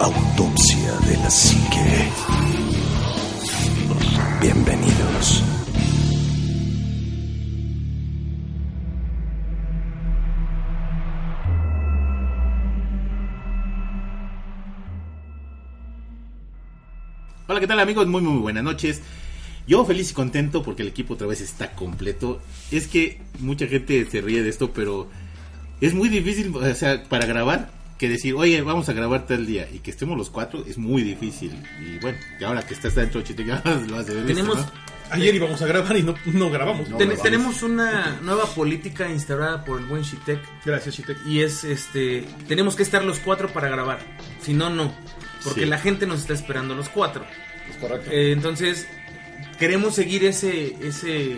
Autopsia de la psique. Bienvenidos. Hola, ¿qué tal amigos? Muy, muy buenas noches. Yo feliz y contento porque el equipo otra vez está completo. Es que mucha gente se ríe de esto, pero es muy difícil, o sea, para grabar, que decir, oye, vamos a grabar tal día y que estemos los cuatro es muy difícil. Y bueno, y ahora que estás dentro, Chite, ya lo vas a ver. Tenemos- ¿no? Ayer íbamos a grabar y no, no grabamos. Ten- tenemos una nueva política instaurada por el buen Shitek Gracias, Chitek. y es este tenemos que estar los cuatro para grabar. Si no, no. Porque Sí. la gente nos está esperando los cuatro. Es correcto. Eh, entonces, queremos seguir ese, ese,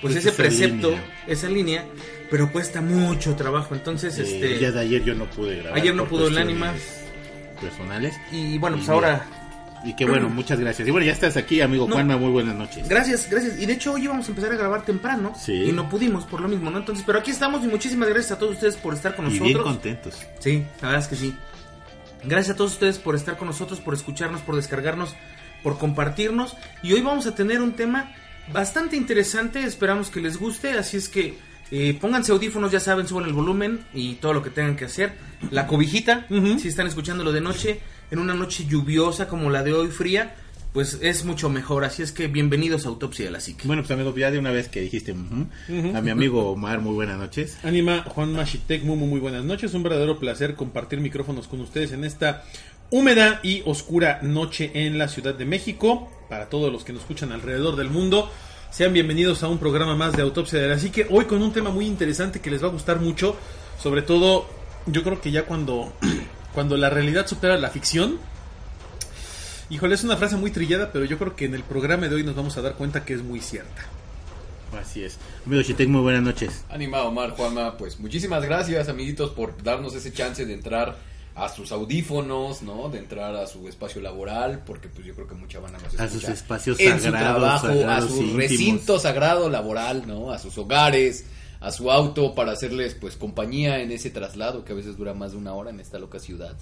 pues Pues ese esa precepto, línea. esa línea, pero cuesta mucho trabajo. Entonces, Eh, este, día de ayer yo no pude grabar. Ayer no pudo el cuestiones ánima. Personales. y bueno, pues Y ahora, Y que bueno, muchas gracias. Y bueno, ya estás aquí, amigo No. Juanma, muy buenas noches. gracias, gracias. Y de hecho hoy íbamos a empezar a grabar temprano Sí. y no pudimos por lo mismo, ¿no? Entonces, pero aquí estamos y muchísimas gracias a todos ustedes por estar con Y nosotros. bien contentos. Sí, la verdad es que sí. Gracias a todos ustedes por estar con nosotros, por escucharnos, por descargarnos, por compartirnos. Y hoy vamos a tener un tema bastante interesante, esperamos que les guste, así es que eh, pónganse audífonos, ya saben, suban el volumen y todo lo que tengan que hacer. La cobijita, si están escuchándolo de noche, en una noche lluviosa como la de hoy fría, pues es mucho mejor. Así es que bienvenidos a Autopsia de la Psique. Bueno, pues amigo, ya de una vez que dijiste a mi amigo Omar, muy buenas noches. Anima Juan Machitek, muy, muy, muy buenas noches. Un verdadero placer compartir micrófonos con ustedes en esta húmeda y oscura noche en la Ciudad de México. Para todos los que nos escuchan alrededor del mundo, sean bienvenidos a un programa más de Autopsia de la Psique. Hoy con un tema muy interesante que les va a gustar mucho. Sobre todo, yo creo que ya cuando, cuando la realidad supera la ficción. Híjole, es una frase muy trillada, pero yo creo que en el programa de hoy nos vamos a dar cuenta que es muy cierta. Así es. Amigo Chitek, muy buenas noches. Animado Omar, Juanma, pues muchísimas gracias amiguitos por darnos ese chance de entrar a sus audífonos, ¿no? De entrar a su espacio laboral, porque pues yo creo que mucha banda nos A escucha sus espacios en su sagrados, trabajo, sagrados a su íntimos. recinto sagrado laboral, ¿no? A sus hogares, a su auto para hacerles pues compañía en ese traslado que a veces dura más de una hora en esta loca ciudad.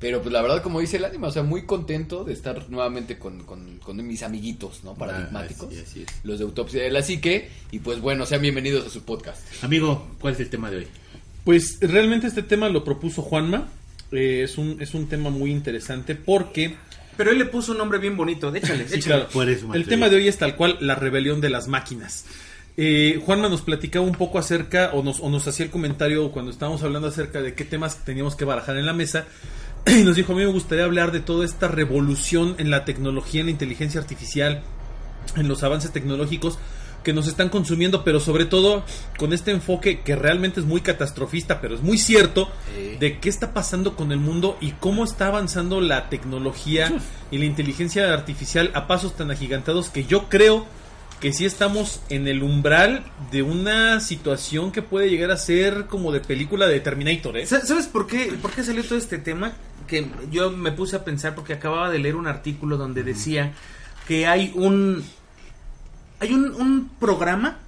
Pero pues la verdad, como dice el ánima, o sea, muy contento de estar nuevamente con, con, con mis amiguitos, ¿no? Paradigmáticos. Ah, así, así es. Los de Autopsia de la Psique. Y pues bueno, sean bienvenidos a su podcast. Amigo, ¿cuál es el tema de hoy? Pues realmente este tema lo propuso Juanma. Eh, es, un, es un tema muy interesante porque Pero él le puso un nombre bien bonito, échale, Sí, échale. claro. Por eso, el tema de hoy es tal cual la rebelión de las máquinas. Eh, Juanma nos platicaba un poco acerca, o nos, o nos hacía el comentario cuando estábamos hablando acerca de qué temas teníamos que barajar en la mesa. Y nos dijo, a mí me gustaría hablar de toda esta revolución en la tecnología, en la inteligencia artificial, en los avances tecnológicos que nos están consumiendo, pero sobre todo con este enfoque que realmente es muy catastrofista, pero es muy cierto, Sí. de qué está pasando con el mundo y cómo está avanzando la tecnología y la inteligencia artificial a pasos tan agigantados que yo creo que sí estamos en el umbral de una situación que puede llegar a ser como de película de Terminator, ¿eh? Sa- ¿Sabes por qué, por qué salió todo este tema? Que yo me puse a pensar porque acababa de leer un artículo donde decía que hay un hay un, un programa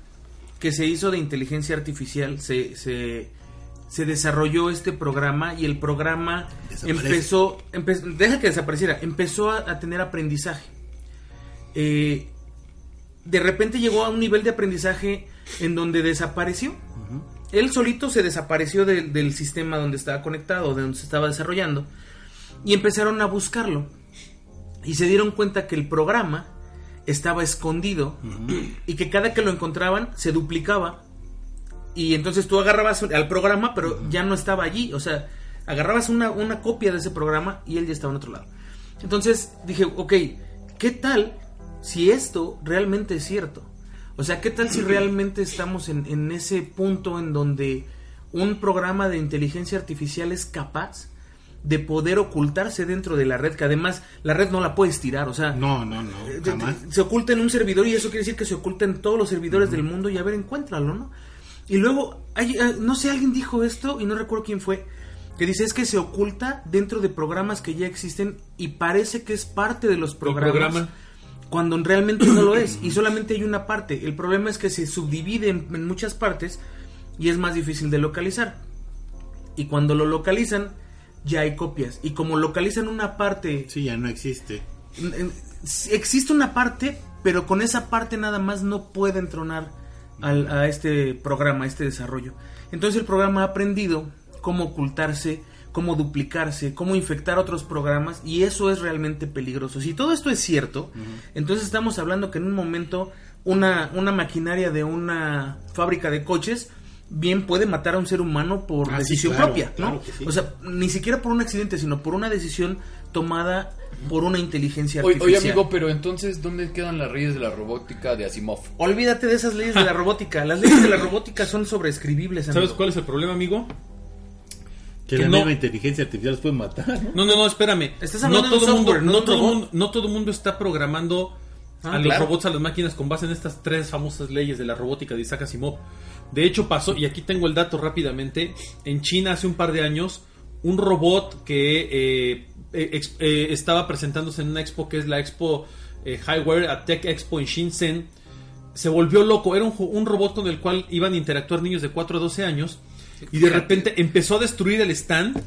que se hizo de inteligencia artificial, se, se, se desarrolló este programa y el programa empezó, empe- deja que desapareciera, empezó a, a tener aprendizaje. Eh, de repente llegó a un nivel de aprendizaje en donde desapareció. Él solito se desapareció de- del sistema donde estaba conectado, de donde se estaba desarrollando, y empezaron a buscarlo. Y se dieron cuenta que el programa estaba escondido y que cada que lo encontraban se duplicaba. Y entonces tú agarrabas al programa, pero ya no estaba allí. O sea, agarrabas una, una copia de ese programa y él ya estaba en otro lado. Entonces dije, ok, ¿qué tal si esto realmente es cierto? O sea, ¿qué tal si realmente estamos en, en ese punto en donde un programa de inteligencia artificial es capaz de poder ocultarse dentro de la red, que además la red no la puedes tirar, o sea, No, no, no, eh, jamás. se oculta en un servidor y eso quiere decir que se oculta en todos los servidores del mundo y a ver, encuéntralo, ¿no? Y luego, hay, eh, no sé, alguien dijo esto y no recuerdo quién fue, que dice es que se oculta dentro de programas que ya existen y parece que es parte de los programas. programa. Cuando realmente no lo es y solamente hay una parte. El problema es que se subdivide en, en muchas partes y es más difícil de localizar. Y cuando lo localizan, ya hay copias. Y como localizan una parte Sí, ya no existe. existe una parte, pero con esa parte nada más no puede entronar al- a este programa, a este desarrollo. Entonces el programa ha aprendido cómo ocultarse, cómo duplicarse, cómo infectar otros programas y eso es realmente peligroso. Si todo esto es cierto, entonces estamos hablando que en un momento una, una maquinaria de una fábrica de coches bien puede matar a un ser humano por Ah, sí, decisión claro, propia, ¿no? claro que sí. O sea, ni siquiera por un accidente, sino por una decisión tomada por una inteligencia artificial. oye, amigo, pero entonces, ¿dónde quedan las leyes de la robótica de Asimov? Olvídate de esas leyes de la robótica. Las leyes de la robótica son sobreescribibles, amigo. ¿Sabes cuál es el problema, amigo? Que, Que la no- misma inteligencia artificial los puede matar, ¿no? No, no, no, espérame. Estás no hablando de un todo mundo, software, no no todo mundo, no todo mundo está programando Ah, a los claro. robots, a las máquinas con base en estas tres famosas leyes de la robótica de Isaac Asimov. De hecho pasó, y aquí tengo el dato rápidamente, en China hace un par de años, un robot que eh, eh, ex- eh, estaba presentándose en una expo que es la expo eh, Highware a Tech Expo en Shenzhen, se volvió loco. Era un, un robot con el cual iban a interactuar niños de 4 a 12 años. Y de repente empezó a destruir el stand.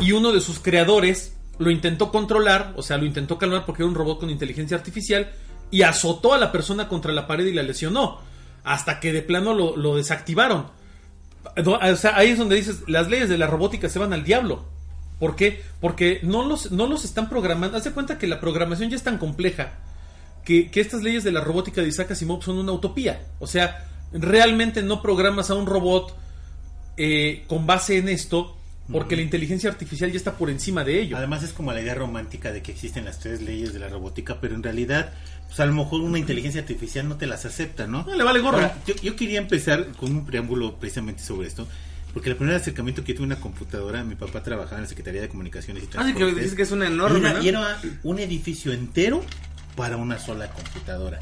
Y uno de sus creadores lo intentó controlar, o sea, lo intentó calmar porque era un robot con inteligencia artificial. Y azotó a la persona contra la pared y la lesionó. Hasta que de plano lo, desactivaron. O sea, ahí es donde dices, las leyes de la robótica se van al diablo. ¿Por qué? Porque no los, no los están programando. Haz cuenta que la programación ya es tan compleja que, que estas leyes de la robótica de Isaac Asimov son una utopía. O sea, realmente no programas a un robot eh, con base en esto porque la inteligencia artificial ya está por encima de ello. Además es como la idea romántica de que existen las tres leyes de la robótica, pero en realidad, pues a lo mejor una inteligencia artificial no te las acepta, ¿no? No, le vale gorro. Ahora, yo, yo quería empezar con un preámbulo precisamente sobre esto, porque el primer acercamiento que tuve a una computadora, mi papá trabajaba en la Secretaría de Comunicaciones y Ah, sí, que Transportes. dices que es una y enorme, era, ¿no? y era un edificio entero para una sola computadora.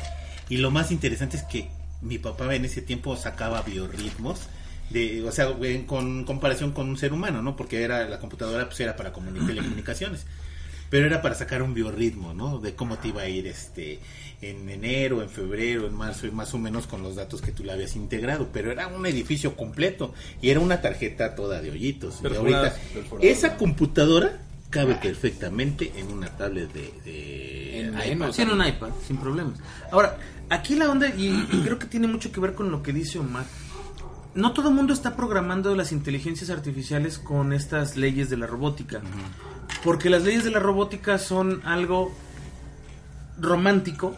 Y lo más interesante es que mi papá en ese tiempo sacaba biorritmos. De, o sea, en con comparación con un ser humano, ¿no? Porque era la computadora pues era para comuni- telecomunicaciones. Pero era para sacar un biorritmo, ¿no? De cómo te iba a ir este en enero, en febrero, en marzo, y más o menos con los datos que tú le habías integrado. Pero era un edificio completo y era una tarjeta toda de hoyitos. Y ahorita, esa computadora cabe perfectamente en una tablet de, de En iPad. Sí, en un iPad, sin problemas. Ahora, aquí la onda, y, y creo que tiene mucho que ver con lo que dice Omar. No todo el mundo está programando las inteligencias artificiales con estas leyes de la robótica. Porque las leyes de la robótica son algo romántico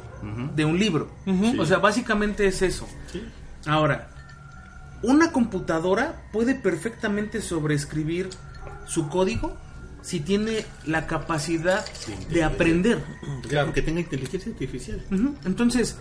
de un libro. Sí. O sea, básicamente es eso. Ahora, una computadora puede perfectamente sobreescribir su código si tiene la capacidad de aprender. Claro, que tenga inteligencia artificial. Entonces,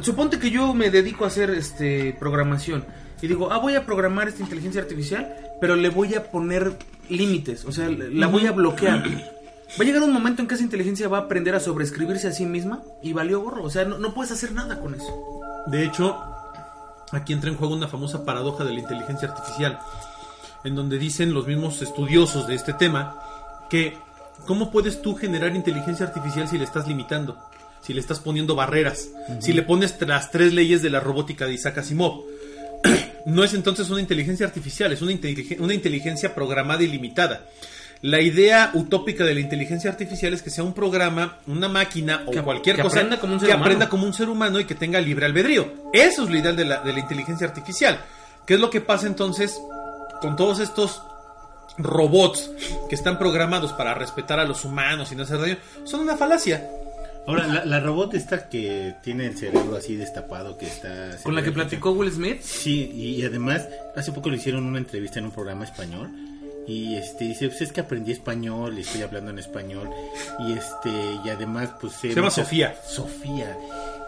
suponte que yo me dedico a hacer este programación y digo, ah, voy a programar esta inteligencia artificial, pero le voy a poner límites, o sea, la voy a bloquear. Va a llegar un momento en que esa inteligencia va a aprender a sobreescribirse a sí misma y valió gorro, o sea, no, no puedes hacer nada con eso. De hecho, aquí entra en juego una famosa paradoja de la inteligencia artificial, en donde dicen los mismos estudiosos de este tema que ¿cómo puedes tú generar inteligencia artificial si le estás limitando? Si le estás poniendo barreras, si le pones las tres leyes de la robótica de Isaac Asimov. no es entonces una inteligencia artificial, es una, inteligen- una inteligencia programada y limitada. La idea utópica de la inteligencia artificial es que sea un programa, una máquina o Que- cualquier que cosa aprenda como un ser que humano. aprenda como un ser humano y que tenga libre albedrío. Eso es lo ideal de la, de la inteligencia artificial. ¿Qué es lo que pasa entonces con todos estos robots que están programados para respetar a los humanos y no hacer daño? Son una falacia. Ahora, la, la robot esta que tiene el cerebro así destapado, que está... Con la que platicó Will Smith, Sí, y, y además, hace poco le hicieron una entrevista en un programa español. Y este dice, pues es que aprendí español, y estoy hablando en español. Y este, y además, pues... Se llama Sofía. Sofía.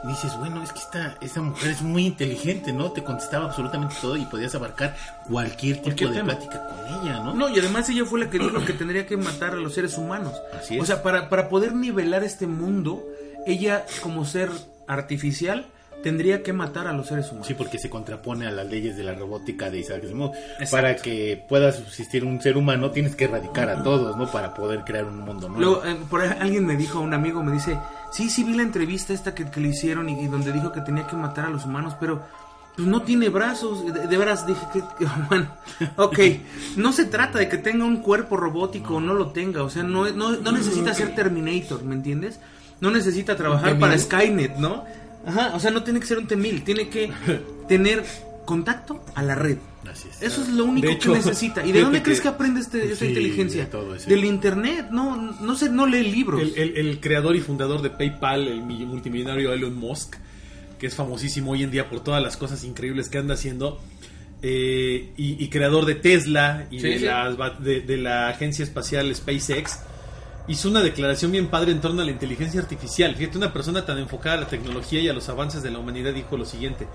Y dices, bueno, es que esta, esta mujer es muy inteligente, ¿no? Te contestaba absolutamente todo y podías abarcar cualquier tipo de tema. plática con ella, ¿no? No, y además ella fue la que dijo que tendría que matar a los seres humanos. Así es. O sea, para, para poder nivelar este mundo, ella como ser artificial tendría que matar a los seres humanos. Sí, porque se contrapone a las leyes de la robótica de Isaac Asimov. Para que pueda subsistir un ser humano, tienes que erradicar a todos, ¿no? Para poder crear un mundo nuevo. Luego, eh, por ahí alguien me dijo, un amigo me dice, sí, sí vi la entrevista esta que, que le hicieron y, y donde dijo que tenía que matar a los humanos, pero pues no tiene brazos. De, de veras dije que, que, bueno, ok, no se trata de que tenga un cuerpo robótico o no lo tenga, o sea, no, no, no necesita ser Terminator, ¿me entiendes? No necesita trabajar T-1000. para Skynet, ¿no? Ajá, o sea, no tiene que ser un T-1000, tiene que tener contacto a la red. Así es. Eso es lo único De hecho, que necesita. ¿Y de dónde crees que- aprende este, esta Sí, inteligencia? de todo eso. Del internet, no, no sé, no lee libros. El, el- el creador y fundador de PayPal, el mi- multimillonario Elon Musk, que es famosísimo hoy en día por todas las cosas increíbles que anda haciendo, eh, y, y creador de Tesla y Sí, de, sí. de- de la agencia espacial SpaceX, hizo una declaración bien padre en torno a la inteligencia artificial. Fíjate, una persona tan enfocada a la tecnología y a los avances de la humanidad dijo lo siguiente.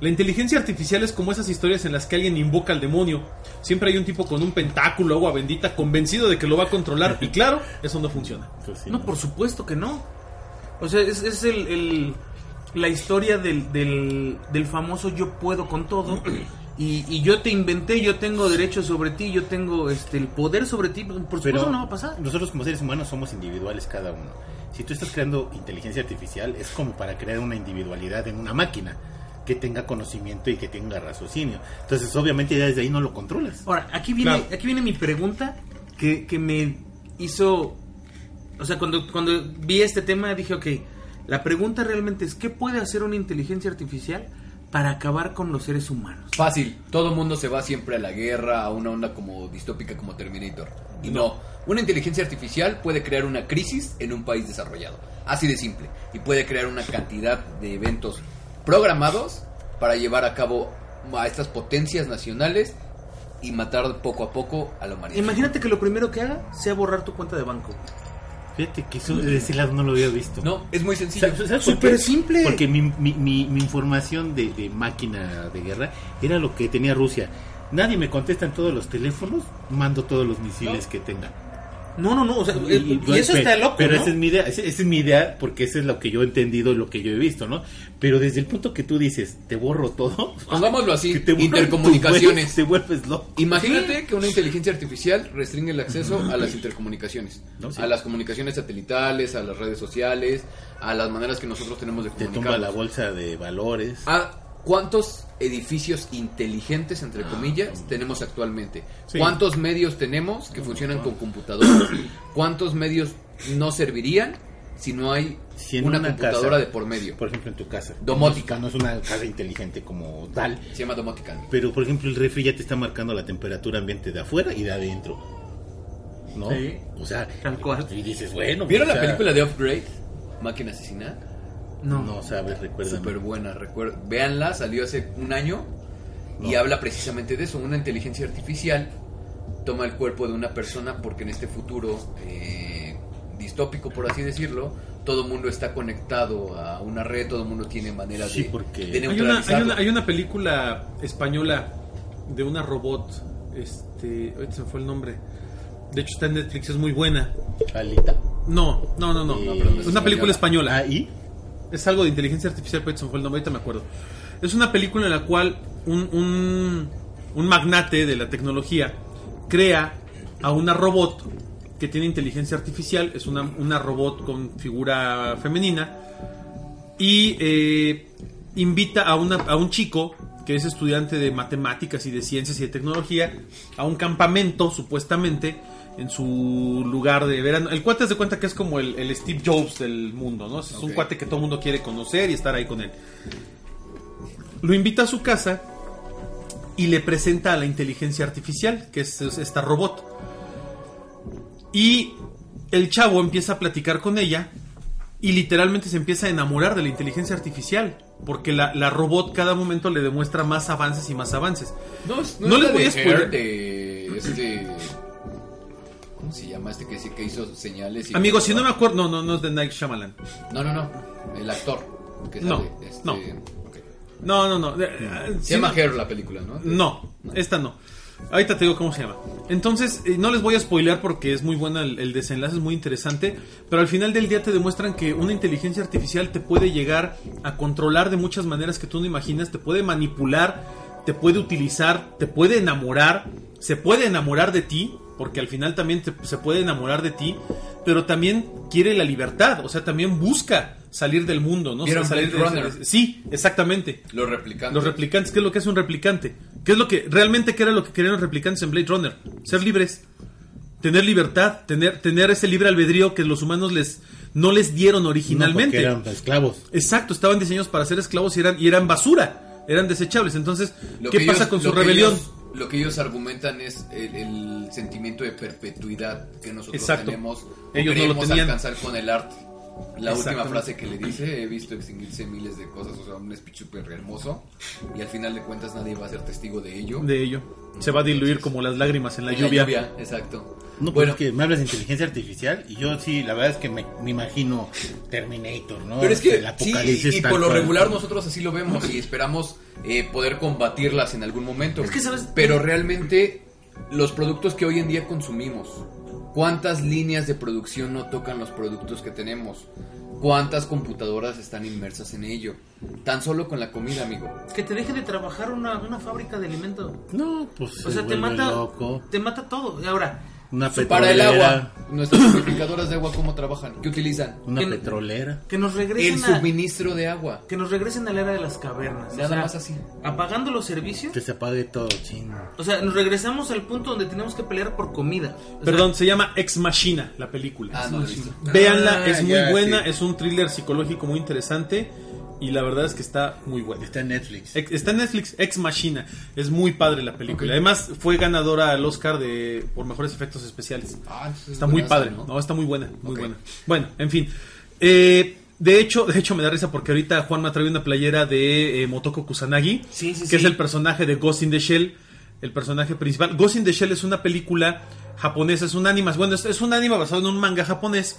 La inteligencia artificial es como esas historias en las que alguien invoca al demonio. Siempre hay un tipo con un pentáculo, agua bendita, convencido de que lo va a controlar. Y claro, eso no funciona. Pues sí, No, por supuesto que no. O sea, es, es el, el- la historia del, del, del famoso yo puedo con todo. Y, y yo te inventé, yo tengo derechos sobre ti, yo tengo este el poder sobre ti. Por supuesto Pero no va a pasar. nosotros como seres humanos somos individuales cada uno. Si tú estás creando inteligencia artificial, es como para crear una individualidad en una máquina que tenga conocimiento y que tenga raciocinio. Entonces, obviamente, ya desde ahí no lo controlas. Ahora, aquí viene, Claro. aquí viene mi pregunta que, que me hizo... O sea, cuando, cuando vi este tema dije, ok, la pregunta realmente es, ¿qué puede hacer una inteligencia artificial para acabar con los seres humanos? Fácil, todo mundo se va siempre a la guerra, a una onda como distópica como Terminator. Y no, una inteligencia artificial puede crear una crisis en un país desarrollado. Así de simple. Y puede crear una cantidad de eventos programados para llevar a cabo a estas potencias nacionales y matar poco a poco a la humanidad. Imagínate que lo primero que haga sea borrar tu cuenta de banco. Fíjate que eso de ese lado no lo había visto. No, es muy sencillo. ¿Sabes- sabes por Súper simple. Porque mi, mi, mi- mi información de, de máquina de guerra era lo que tenía Rusia. Nadie me contesta en todos los teléfonos, mando todos los misiles que tenga. No, no, no, o sea, y, eso pero- está loco, Pero ¿no? esa es mi idea, esa, esa es mi idea porque eso es lo que yo he entendido, lo que yo he visto, ¿no? Pero desde el punto que tú dices, te borro todo. Pongámoslo así, te intercomunicaciones. Te vuelves loco. Imagínate que una inteligencia artificial restringe el acceso a las intercomunicaciones, No, sí. a las comunicaciones satelitales, a las redes sociales, a las maneras que nosotros tenemos de Te comunicar. tumba la bolsa de valores. ¿A cuántos edificios inteligentes, entre comillas, tenemos actualmente? Sí. ¿Cuántos medios tenemos que funcionan con computadoras? ¿Cuántos medios no servirían si no hay Si una, una computadora casa, de por medio? Por ejemplo, en tu casa. Domótica. No es una casa inteligente como tal. Se llama domotica. Pero, por ejemplo, el refri ya te está marcando la temperatura ambiente de afuera y de adentro. ¿No? Sí. O sea, Tal cual. y dices, bueno. ¿Vieron o la película de Upgrade? Máquina asesina. No. No sabes, recuerda. Súper buena, recuer- véanla, salió hace un año y habla precisamente de eso. Una inteligencia artificial toma el cuerpo de una persona porque en este futuro eh, distópico, por así decirlo, todo el mundo está conectado a una red, todo el mundo tiene maneras Sí, de, porque- de Hay una, hay, una, hay una película española de una robot. Este, ahorita se me fue el nombre. De hecho, está en Netflix, es muy buena. Alita. No, no, no, no. Eh, pero no es es una película española. Ah, ¿y? Es algo de inteligencia artificial, me fue el nombre, ahorita me acuerdo. Es una película en la cual un, un, un magnate de la tecnología crea a una robot que tiene inteligencia artificial, es una, una robot con figura femenina, y eh, invita a, una, a un chico que es estudiante de matemáticas y de ciencias y de tecnología a un campamento, supuestamente, en su lugar de verano. El cuate se cuenta que es como el, el Steve Jobs del mundo, ¿no? Es un cuate que todo el mundo quiere conocer y estar ahí con él. Lo invita a su casa y le presenta a la inteligencia artificial, que es, es esta robot. Y el chavo empieza a platicar con ella y literalmente se empieza a enamorar de la inteligencia artificial. Porque la, la robot cada momento le demuestra más avances y más avances. No, es- no No es les voy a spoiler. De este... ¿Cómo se llama este que, que hizo señales? y- Amigos, si no me acuerdo, no, no, no es de Night Shyamalan. No, no, no. El actor. Que No, este, no. No, no, no. Se sí llama Her la película, ¿no? No, esta no. Ahorita te digo cómo se llama. Entonces, eh, no les voy a spoilear porque es muy buena el, el desenlace, es muy interesante. Pero al final del día te demuestran que una inteligencia artificial te puede llegar a controlar de muchas maneras que tú no imaginas. Te puede manipular, te puede utilizar, te puede enamorar, se puede enamorar de ti. Porque al final también te- se puede enamorar de ti. Pero también quiere la libertad. O sea, también busca salir del mundo, ¿no? ¿Vieron salir de- Runner? Sí, exactamente. Los replicantes. Los replicantes, ¿qué es lo que es un replicante? ¿Qué es lo que realmente qué era lo que querían los replicantes en Blade Runner? Ser libres, tener libertad, tener tener ese libre albedrío que los humanos les no les dieron originalmente. eran esclavos. Exacto, estaban diseñados para ser esclavos y eran y eran basura, eran desechables. Entonces, Lo ¿qué pasa ellos- con su rebelión? ellos- lo que ellos argumentan es el, el sentimiento de perpetuidad que nosotros Exacto. tenemos. o Ellos no lo queremos alcanzar con el arte. La última frase que le dice, he visto extinguirse miles de cosas, o sea, un speech súper hermoso, y al final de cuentas nadie va a ser testigo de ello. De ello. Se va a diluir como las lágrimas en la En lluvia. exacto. No, bueno, bueno, que me hablas de inteligencia artificial y yo sí, la verdad es que me, me imagino Terminator, ¿no? Pero es que El sí, y por lo cual. regular nosotros así lo vemos y esperamos eh, poder combatirlas en algún momento. Es que, ¿sabes? Pero realmente los productos que hoy en día consumimos, ¿cuántas líneas de producción no tocan los productos que tenemos? ¿Cuántas computadoras están inmersas en ello? Tan solo con la comida, amigo. Que te deje de trabajar una, una fábrica de alimento. No, pues O sea, se te vuelve mata, loco. te mata todo. Y ahora, Una Para el petrolera. agua, nuestras purificadoras de agua, ¿cómo trabajan? ¿Qué utilizan? Una Que- petrolera. que nos El regresen a, suministro de agua. que nos regresen a la era de las cavernas. Nada más así. Apagando los servicios. Que se apague todo, chino. O sea, nos regresamos al punto donde tenemos que pelear por comida. O sea, Perdón, se llama Ex Machina la película. Ah, no. Véanla, Ah, es muy ya, buena, sí. es un thriller psicológico muy interesante y la verdad es que está muy buena. Está en Netflix. Está en Netflix, Ex Machina. Es muy padre la película. Además, fue ganadora al Oscar de por mejores efectos especiales. Ah, es Está muy padre, ¿no? ¿no? Está muy buena, muy buena. Bueno, en fin. Eh, de hecho, de hecho me da risa porque ahorita Juan me traído una playera de eh, Motoko Kusanagi, Sí, sí, que sí. es el personaje de Ghost in the Shell, el personaje principal. Ghost in the Shell es una película japonesa, es un anime, bueno, es, es un anime basado en un manga japonés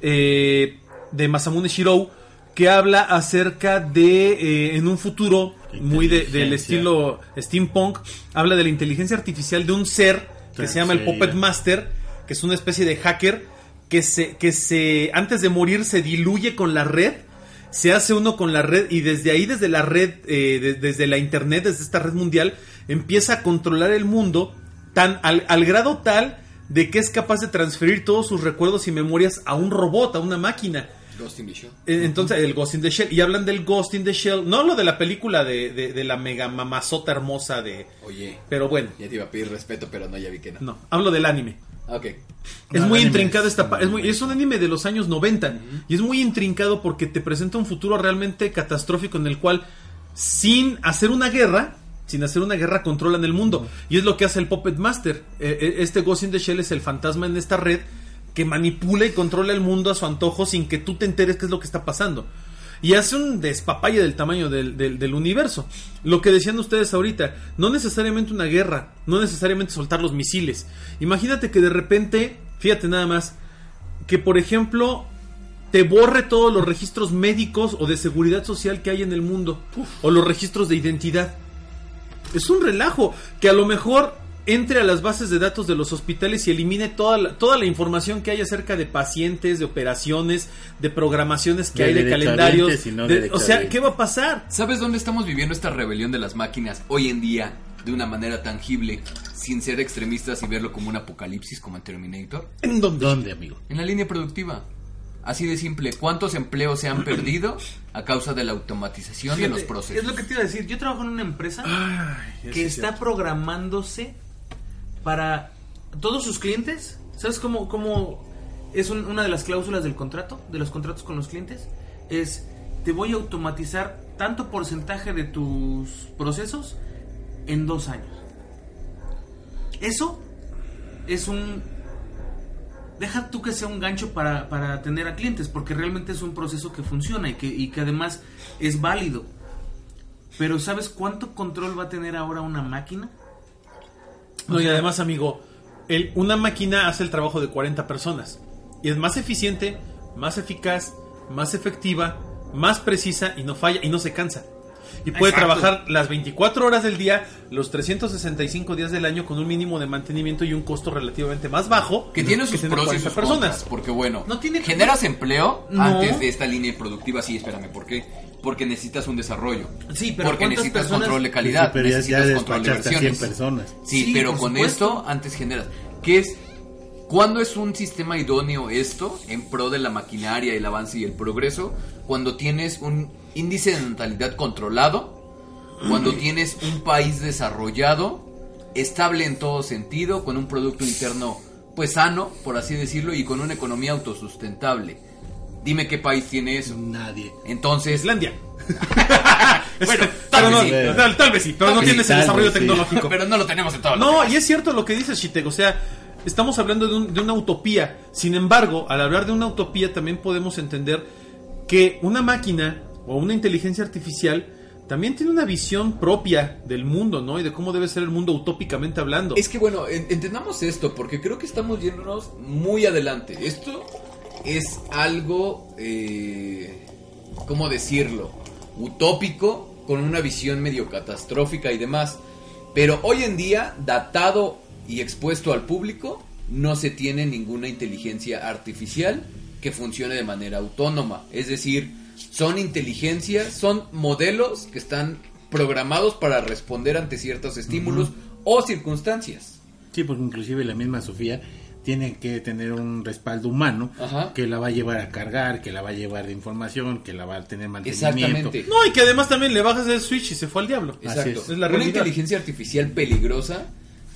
eh, de Masamune Shirou que habla acerca de eh, en un futuro muy de- del estilo steampunk, habla de la inteligencia artificial de un ser que se llama el. Puppet Master, que es una especie de hacker que se que se antes de morir se diluye con la red, se hace uno con la red y desde ahí desde la red eh, de- desde la internet, desde esta red mundial empieza a controlar el mundo tan al, al grado tal de que es capaz de transferir todos sus recuerdos y memorias a un robot, a una máquina. Ghost in the Shell. Eh, Entonces, el Ghost in the Shell. Y hablan del Ghost in the Shell. No lo de la película de, de- de la mega mamazota hermosa de. Oye, Pero bueno, ya te iba a pedir respeto, pero no, ya vi que no. no. Hablo del anime. Ah, Ok. Es No, muy intrincado es esta pa- es, muy- muy es un anime de los años 90 y es muy intrincado porque te presenta un futuro realmente catastrófico en el cual sin hacer una guerra, sin hacer una guerra controlan el mundo y es lo que hace el Puppet Master. Eh, eh, este Ghost in the Shell es el fantasma en esta red que manipula y controla el mundo a su antojo sin que tú te enteres qué es lo que está pasando. Y hace un despapalle del tamaño del, del- del universo. Lo que decían ustedes ahorita, no necesariamente una guerra, no necesariamente soltar los misiles. Imagínate que de repente, fíjate nada más, que por ejemplo te borre todos los registros médicos o de seguridad social que hay en el mundo, o los registros de identidad. Es un relajo que a lo mejor entre a las bases de datos de los hospitales y elimine toda la, toda la información que hay acerca de pacientes, de operaciones, de programaciones que De hay, de calendarios. derechohabientes y no de- de o sea. ¿qué va a pasar? ¿Sabes dónde estamos viviendo esta rebelión de las máquinas hoy en día de una manera tangible, sin ser extremistas y verlo como un apocalipsis como en Terminator? ¿En dónde? ¿Dónde, amigo? En la línea productiva. Así de simple, ¿cuántos empleos se han perdido a causa de la automatización de los procesos? Es lo que te iba a decir. Yo trabajo en una empresa Ay, que está cierto. programándose para todos sus clientes. ¿Sabes cómo, cómo es un- una de las cláusulas del contrato, de los contratos con los clientes? Es, te voy a automatizar tanto porcentaje de tus procesos en dos años. Eso es un... Deja tú que sea un gancho para, para atender a clientes, porque realmente es un proceso que funciona y que, y que además es válido. Pero ¿sabes cuánto control va a tener ahora una máquina? No, y además, amigo, el- una máquina hace el trabajo de 40 personas. Y es más eficiente, más eficaz, más efectiva, más precisa y no falla y no se cansa. Y puede Exacto. trabajar las 24 horas del día, los 365 días del año con un mínimo de mantenimiento y un costo relativamente más bajo. Que tiene sus pros y 40 sus personas. contras, porque bueno, No tiene que- generas empleo No. antes de esta línea productiva, sí, espérame, ¿por qué? Porque necesitas un desarrollo. Sí, pero porque ¿cuántas necesitas personas- control de Sí, calidad, ya necesitas control de despachaste a 100 versiones. personas. Sí, Sí, pero con supuesto. esto antes generas. ¿Qué es? ¿Cuándo es un sistema idóneo esto en pro de la maquinaria, el avance y el progreso? Cuando tienes un índice de natalidad controlado, cuando tienes un país desarrollado, estable en todo sentido, con un producto interno pues sano, por así decirlo, y con una economía autosustentable. Dime qué país tiene eso. Nadie. Entonces, Islandia. Bueno, tal no, vez sí. tal, tal vez sí, pero Tal no tiene ese tal desarrollo sí. tecnológico. pero no lo tenemos en todos los No, y es cierto lo que dices, Chitek. O sea, estamos hablando de, un- de una utopía. Sin embargo, al hablar de una utopía, también podemos entender que una máquina o una inteligencia artificial también tiene una visión propia del mundo, ¿no? Y de cómo debe ser el mundo utópicamente hablando. Es que bueno, en- entendamos esto, porque creo que estamos yéndonos muy adelante. Esto es algo, eh, ¿cómo decirlo? Utópico, con una visión medio catastrófica y demás. Pero hoy en día, datado y expuesto al público, no se tiene ninguna inteligencia artificial que funcione de manera autónoma. Es decir, son inteligencias, son modelos que están programados para responder ante ciertos estímulos o circunstancias. Sí, porque inclusive la misma Sofía tiene que tener un respaldo humano Ajá. que la va a llevar a cargar, que la va a llevar de información, que la va a tener mantenimiento. Exactamente. No, y que además también le bajas el switch y se fue al diablo. Exacto. es. Es la Una realidad. inteligencia artificial peligrosa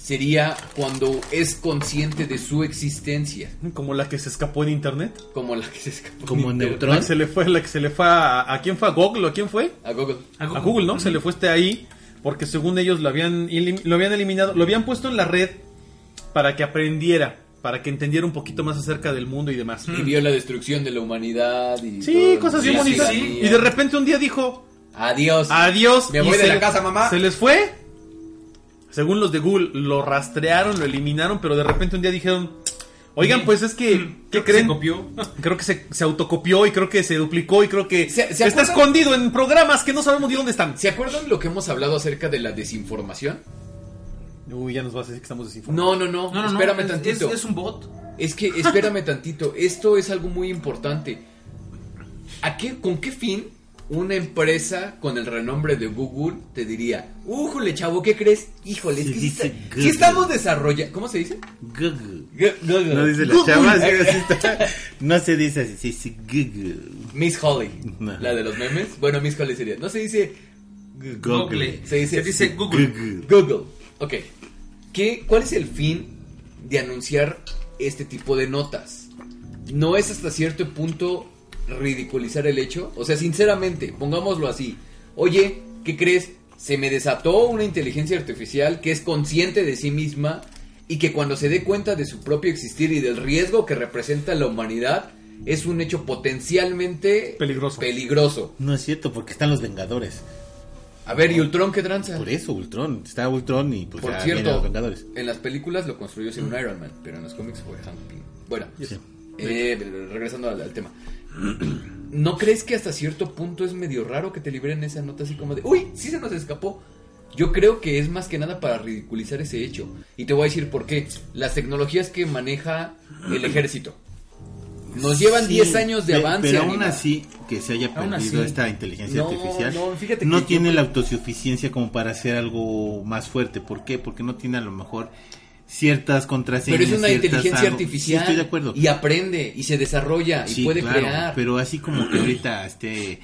sería cuando es consciente de su existencia, Como la que se escapó en internet. como la que se escapó. Como en Neutron. internet. La que se le fue, la que se le fue a, a quién fue, a Google o a quién fue? A Google. a Google, ¿no? Se le fue este ahí porque según ellos lo habían lo habían eliminado, lo habían puesto en la red para que aprendiera, para que entendiera un poquito más acerca del mundo y demás. Y vio la destrucción de la humanidad y Sí, todo. cosas bien Sí, bonitas. sí, sí. Y de repente un día dijo, Adiós. adiós. Me voy de se la casa, mamá. Se les fue. Según los de Google, lo rastrearon, lo eliminaron, pero de repente un día dijeron, oigan, pues es que, ¿qué Creo que creen? se copió. Creo que se, se autocopió y creo que se duplicó y creo que ¿Se- se está escondido en programas que no sabemos ni dónde están. ¿Se acuerdan lo que hemos hablado acerca de la desinformación? Uy, ya nos vas a decir que estamos desinformados. No, no, no. No, no, espérame es- tantito. Es, es un bot. Es que, espérame tantito, esto es algo muy importante. ¿A qué, ¿Con qué fin una empresa con el renombre de Google te diría, újole, chavo, ¿qué crees? Híjole, es que sí, dice está- sí Google. estamos desarrollando... ¿Cómo se dice? Google. No dice la chava, no se dice así, sí, sí, Google. Miss Holly, No. la de los memes. Bueno, Miss Holly sería, no se dice Google. se dice, Se dice Google. Google. Google. Ok. ¿Qué, ¿Cuál es el fin de anunciar este tipo de notas? ¿No es hasta cierto punto ridiculizar el hecho? O sea, sinceramente, pongámoslo así. Oye, ¿qué crees? Se me desató una inteligencia artificial que es consciente de sí misma y que cuando se dé cuenta de su propio existir y del riesgo que representa la humanidad, es un hecho potencialmente Peligroso. peligroso. No es cierto, porque están los Vengadores. A ver, ¿y Ultron qué tranza? Por eso, Ultron. Está Ultron y pues Por ya cierto, los Vengadores. en las películas lo construyó sin un Iron Man, pero en los cómics fue Hank Pym. Bueno, Sí. eh, regresando al, al tema. ¿No crees que hasta cierto punto es medio raro que te liberen esa nota así como de, uy, sí se nos escapó? Yo creo que es más que nada para ridiculizar ese hecho. Y te voy a decir por qué. Las tecnologías que maneja el ejército. Nos llevan Sí, 10 años de pe- avance. Pero aún así, que se haya perdido así. esta inteligencia No, artificial, no, fíjate no que yo tiene la autosuficiencia como para hacer algo más fuerte. ¿Por qué? Porque no tiene a lo mejor ciertas contraseñas. Pero es una ciertas inteligencia algo- artificial. Sí, estoy de acuerdo. Y aprende, y se desarrolla, y Sí, puede claro, crear. Pero así como que ahorita esté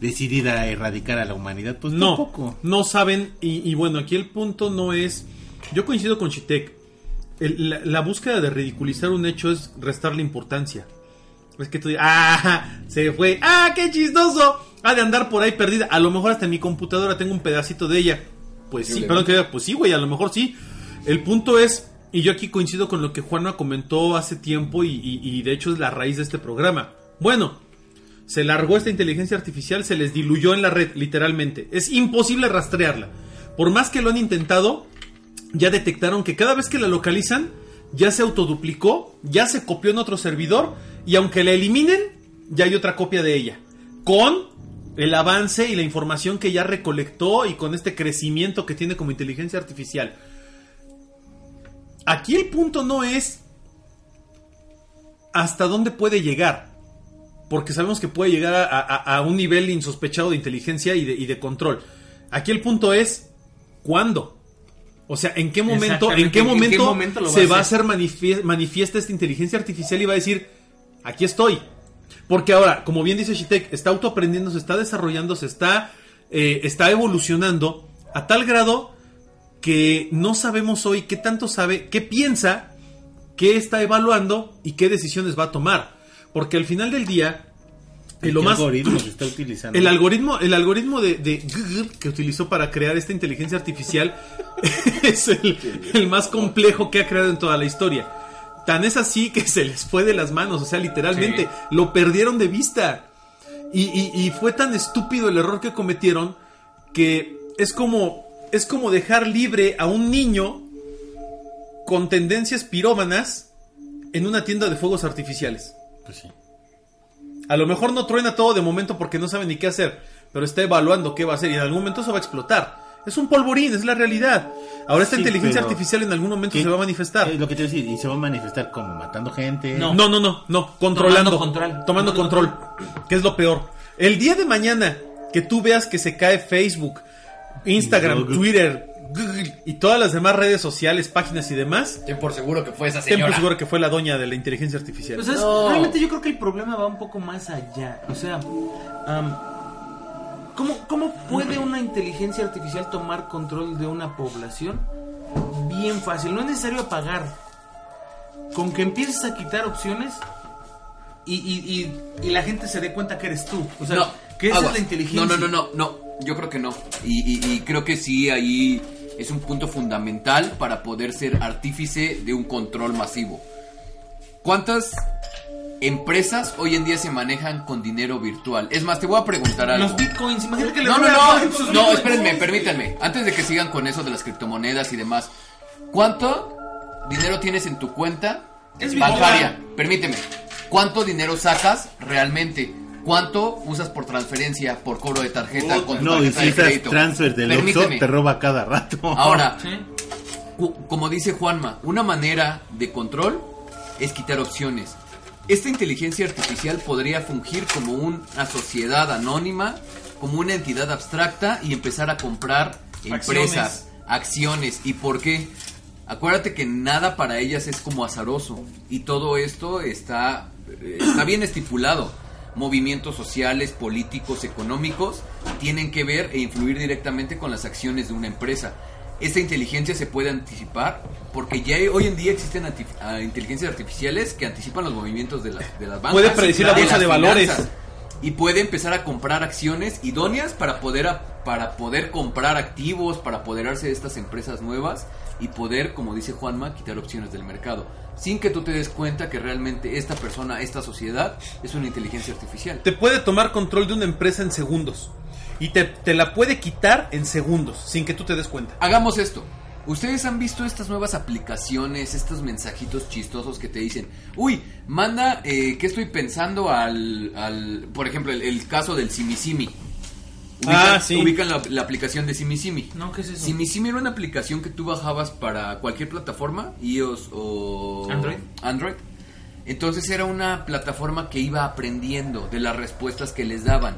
decidida a erradicar a la humanidad, pues no, tampoco. no saben. Y, y bueno, aquí el punto no es. Yo coincido con Chitek. El- la, la búsqueda de ridiculizar un hecho es restarle importancia. Es que tú digas, ¡ah! Se fue, ¡ah! ¡Qué chistoso! Ha de andar por ahí perdida. A lo mejor hasta en mi computadora tengo un pedacito de ella. Pues sí, perdón que diga, pues sí, güey, a lo mejor sí. El punto es, y yo aquí coincido con lo que Juana comentó hace tiempo, y, de hecho es la raíz de este programa. Bueno, se largó esta inteligencia artificial, se les diluyó en la red, literalmente. Es imposible rastrearla. Por más que lo han intentado, ya detectaron que cada vez que la localizan, ya se autoduplicó, ya se copió en otro servidor, y aunque la eliminen, ya hay otra copia de ella. Con el avance y la información que ya recolectó y con este crecimiento que tiene como inteligencia artificial. Aquí el punto no es hasta dónde puede llegar. Porque sabemos que puede llegar a, a- a un nivel insospechado de inteligencia y de, y de control. Aquí el punto es ¿cuándo? O sea, ¿en qué momento, en qué ¿en qué momento, va se a va a hacer? hacer manifie- manifiesta esta inteligencia artificial y va a decir, aquí estoy? Porque ahora, como bien dice Shitek, está autoaprendiendo, se está desarrollando, se está, eh, está evolucionando a tal grado que no sabemos hoy qué tanto sabe, qué piensa, qué está evaluando y qué decisiones va a tomar. Porque al final del día, y lo ¿Qué más, algoritmo se está utilizando? el algoritmo, el algoritmo de, de que utilizó para crear esta inteligencia artificial es el, el más complejo que ha creado en toda la historia. Tan es así que se les fue de las manos, o sea, literalmente Sí. lo perdieron de vista. Y, y- y fue tan estúpido el error que cometieron que es como, es como dejar libre a un niño con tendencias pirómanas en una tienda de fuegos artificiales. Pues sí. A lo mejor no truena todo de momento porque no sabe ni qué hacer, pero está evaluando qué va a hacer y en algún momento eso va a explotar. Es un polvorín, es la realidad. Ahora esta Sí, inteligencia artificial en algún momento ¿Qué? se va a manifestar. Es lo que te iba a decir, y se va a manifestar como matando gente. No. No, no, no, no, controlando. Tomando control. Tomando control. Que es lo peor. El día de mañana que tú veas que se cae Facebook, Instagram, Google. Twitter, Google y todas las demás redes sociales, páginas y demás, Ten por seguro que fue esa ten por señora. seguro que fue la doña de la inteligencia artificial. Pues es- No. realmente yo creo que el problema va un poco más allá. O sea, ¿cómo, ¿cómo puede una inteligencia artificial tomar control de una población? Bien fácil, no es necesario apagar. Con que empieces a quitar opciones y, y- y- y la gente se dé cuenta que eres tú. O sea, no, que esa aguas. es la inteligencia. No, no, no, no, no. Yo creo que no. Y, y- y creo que sí, ahí es un punto fundamental para poder ser artífice de un control masivo. ¿Cuántas empresas hoy en día se manejan con dinero virtual? Es más, te voy a preguntar algo. Los bitcoins, imagínate que le No, no, no, no, bitcoins. espérenme, permítanme. Antes de que sigan con eso de las criptomonedas y demás, ¿cuánto dinero tienes en tu cuenta Es bancaria? Permíteme. ¿Cuánto dinero sacas realmente? ¿Cuánto usas por transferencia, por cobro de tarjeta, con tu No, y tarjeta si de crédito? transfer del Oxxo te roba cada rato. Ahora, Sí. como dice Juanma, una manera de control es quitar opciones. Esta inteligencia artificial podría fungir como una sociedad anónima, como una entidad abstracta y empezar a comprar empresas, acciones. ¿Y por qué? Acuérdate que nada para ellas es como azaroso y todo esto está, eh, está bien estipulado. Movimientos sociales, políticos, económicos tienen que ver e influir directamente con las acciones de una empresa. Esta inteligencia se puede anticipar porque ya hoy en día existen anti- ah, inteligencias artificiales que anticipan los movimientos de, las- de las bancas. Puede predecir la bolsa de valores. finanzas, y puede empezar a comprar acciones idóneas para poder para poder comprar activos, para apoderarse de estas empresas nuevas y poder, como dice Juanma, quitar opciones del mercado, sin que tú te des cuenta que realmente esta persona, esta sociedad es una inteligencia artificial. te puede tomar control de una empresa en segundos. Y te, te la puede quitar en segundos, sin que tú te des cuenta. Hagamos esto. Ustedes han visto estas nuevas aplicaciones, estos mensajitos chistosos que te dicen, uy, manda, eh, ¿qué estoy pensando al, al por ejemplo, el, el caso del Simisimi? Ah, sí. Ubican la, la aplicación de Simisimi. No, ¿qué es eso? Simisimi era una aplicación que tú bajabas para cualquier plataforma, iOS o Android. Android. Entonces era una plataforma que iba aprendiendo de las respuestas que les daban.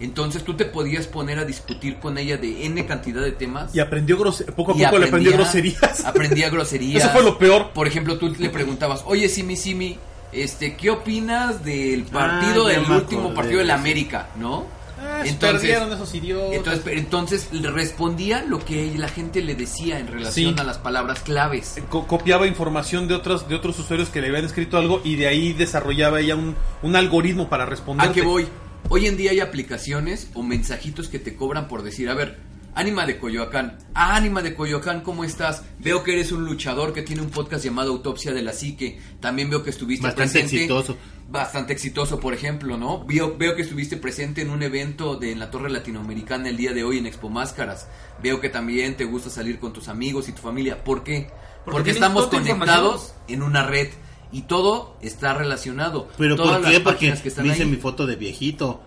Entonces tú te podías poner a discutir con ella de N cantidad de temas. Y aprendió grose- poco a poco le aprendió groserías. Aprendía groserías. Eso fue lo peor. Por ejemplo, tú le preguntabas, oye, Simi, Simi, este, ¿qué opinas del partido Ah, ya del último acordé partido de la. América, ¿no? Ah, Entonces- perdieron esos idiotas. Entonces, entonces le respondía lo que la gente le decía en relación Sí. a las palabras claves. Co- copiaba información de otros de otros usuarios que le habían escrito algo y de ahí desarrollaba ella un, un algoritmo para responder. ¿A qué voy? Hoy en día hay aplicaciones o mensajitos que te cobran por decir, a ver, Ánima de Coyoacán. Ah, Ánima de Coyoacán, ¿cómo estás? Veo que eres un luchador que tiene un podcast llamado Autopsia de la Psique. También veo que estuviste Bastante presente. exitoso. Bastante exitoso, por ejemplo, ¿no? Veo, veo que estuviste presente en un evento de en la Torre Latinoamericana el día de hoy en Expo Máscaras. Veo que también te gusta salir con tus amigos y tu familia. ¿Por qué? Porque estamos conectados en una red y todo está relacionado. Pero Todas ¿por las qué? Porque que están me hice ahí. mi foto de viejito.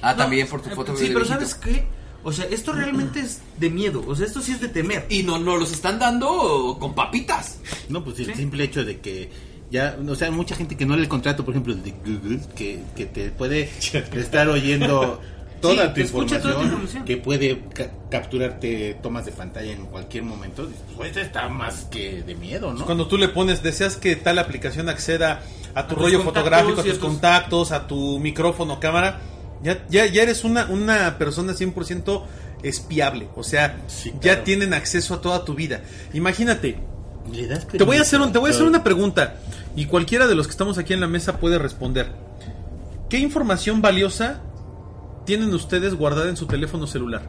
Ah, No, también por tu eh, foto. Sí, de pero viejito. ¿sabes qué? O sea, esto realmente es de miedo. O sea, esto sí es de temer. Y no, no los están dando con papitas. No, pues el Sí. simple hecho de que ya, o sea, mucha gente que no el contrato, por ejemplo, de Google, que, que te puede estar oyendo toda Sí, tu información, toda tu información. que puede ca- capturarte tomas de pantalla en cualquier momento, pues está más que de miedo, ¿no? Cuando tú le pones, deseas que tal aplicación acceda a tu rollo fotográfico, a tus tus- contactos, a tu micrófono, cámara, ya, ya, ya eres una, una persona 100% espiable. O sea, Sí, ya tienen acceso a toda tu vida. Imagínate, Le te voy a hacer, un- te voy a hacer una pregunta y cualquiera de los que estamos aquí en la mesa puede responder. ¿Qué información valiosa tienen ustedes guardada en su teléfono celular?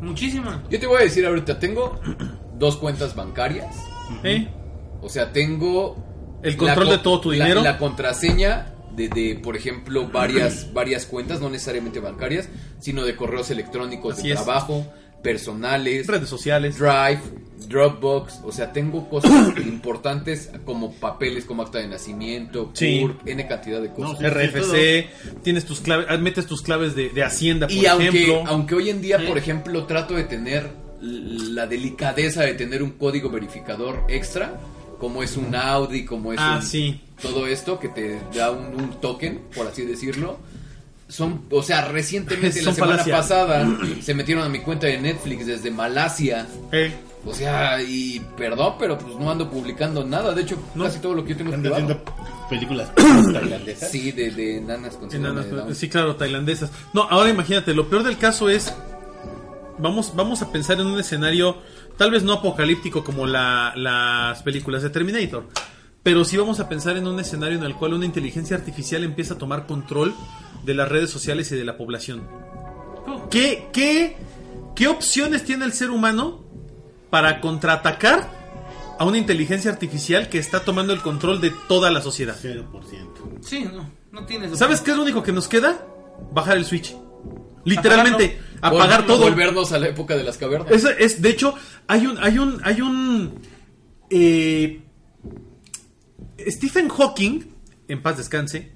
Muchísima. Yo te voy a decir ahorita, tengo dos cuentas bancarias. ¿Eh? O sea, tengo... El control la de todo tu la- dinero. La, contraseña de, de, por ejemplo, varias, varias cuentas, no necesariamente bancarias, sino de correos electrónicos Así de es. Personales, Redes sociales. Drive, Dropbox, o sea, tengo cosas importantes como papeles como acta de nacimiento, Sí. CURP, N cantidad de cosas. No, RFC, tienes tus claves, ah, metes tus claves de, de Hacienda, por Y aunque, ejemplo. aunque hoy en día, por ejemplo, trato de tener la delicadeza de tener un código verificador extra, como es un Audi, como es Ah, un- sí. todo esto que te da un, un token, por así decirlo. Son, o sea, recientemente la semana pasada se metieron a mi cuenta de Netflix desde Malasia. Eh, O sea, y perdón, pero pues no ando publicando nada. De hecho, casi todo lo que yo tengo es Anda privado. haciendo películas tailandesas. Sí, de, de nanas con de Down. sí, claro, tailandesas. No, ahora imagínate, lo peor del caso es. Vamos, vamos a pensar en un escenario, tal vez no apocalíptico como la- las películas de Terminator, pero sí vamos a pensar en un escenario en el cual una inteligencia artificial empieza a tomar control de las redes sociales y de la población. ¿Qué, qué, qué opciones tiene el ser humano para contraatacar a una inteligencia artificial que está tomando el control de toda la sociedad? 0%. Sí, no, no tienes. ¿Sabes qué es lo único que nos queda? Bajar el switch. Literalmente, apagar todo. Volvernos a la época de las cavernas. Es, es- de hecho, hay un, hay un, hay un, eh, Stephen Hawking, en paz descanse,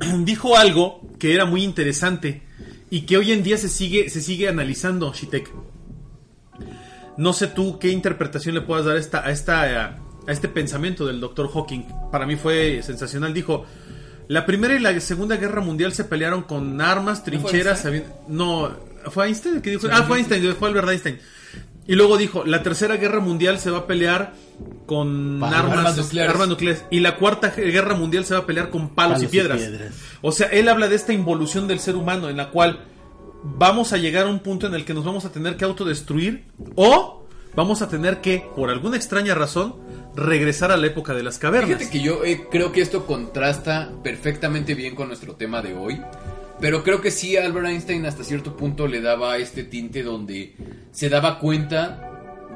dijo algo que era muy interesante y que hoy en día se sigue, se sigue analizando, Shitek. No sé tú qué interpretación le puedas dar a, esta, a, esta, a este pensamiento del doctor Hawking. Para mí fue sensacional. Dijo, la Primera y la Segunda Guerra Mundial se pelearon con armas, trincheras... No, fue Einstein el que dijo... Ah, fue Einstein, fue Albert Einstein. Y luego dijo, la Tercera Guerra Mundial se va a pelear con armas, Armas nucleares. armas nucleares. Y la Cuarta Guerra Mundial se va a pelear con palos, Palos y, piedras. O sea, él habla de esta involución del ser humano en la cual vamos a llegar a un punto en el que nos vamos a tener que autodestruir o vamos a tener que, por alguna extraña razón, regresar a la época de las cavernas. Fíjate que yo eh, creo que esto contrasta perfectamente bien con nuestro tema de hoy. Pero creo que sí, Albert Einstein hasta cierto punto le daba este tinte donde se daba cuenta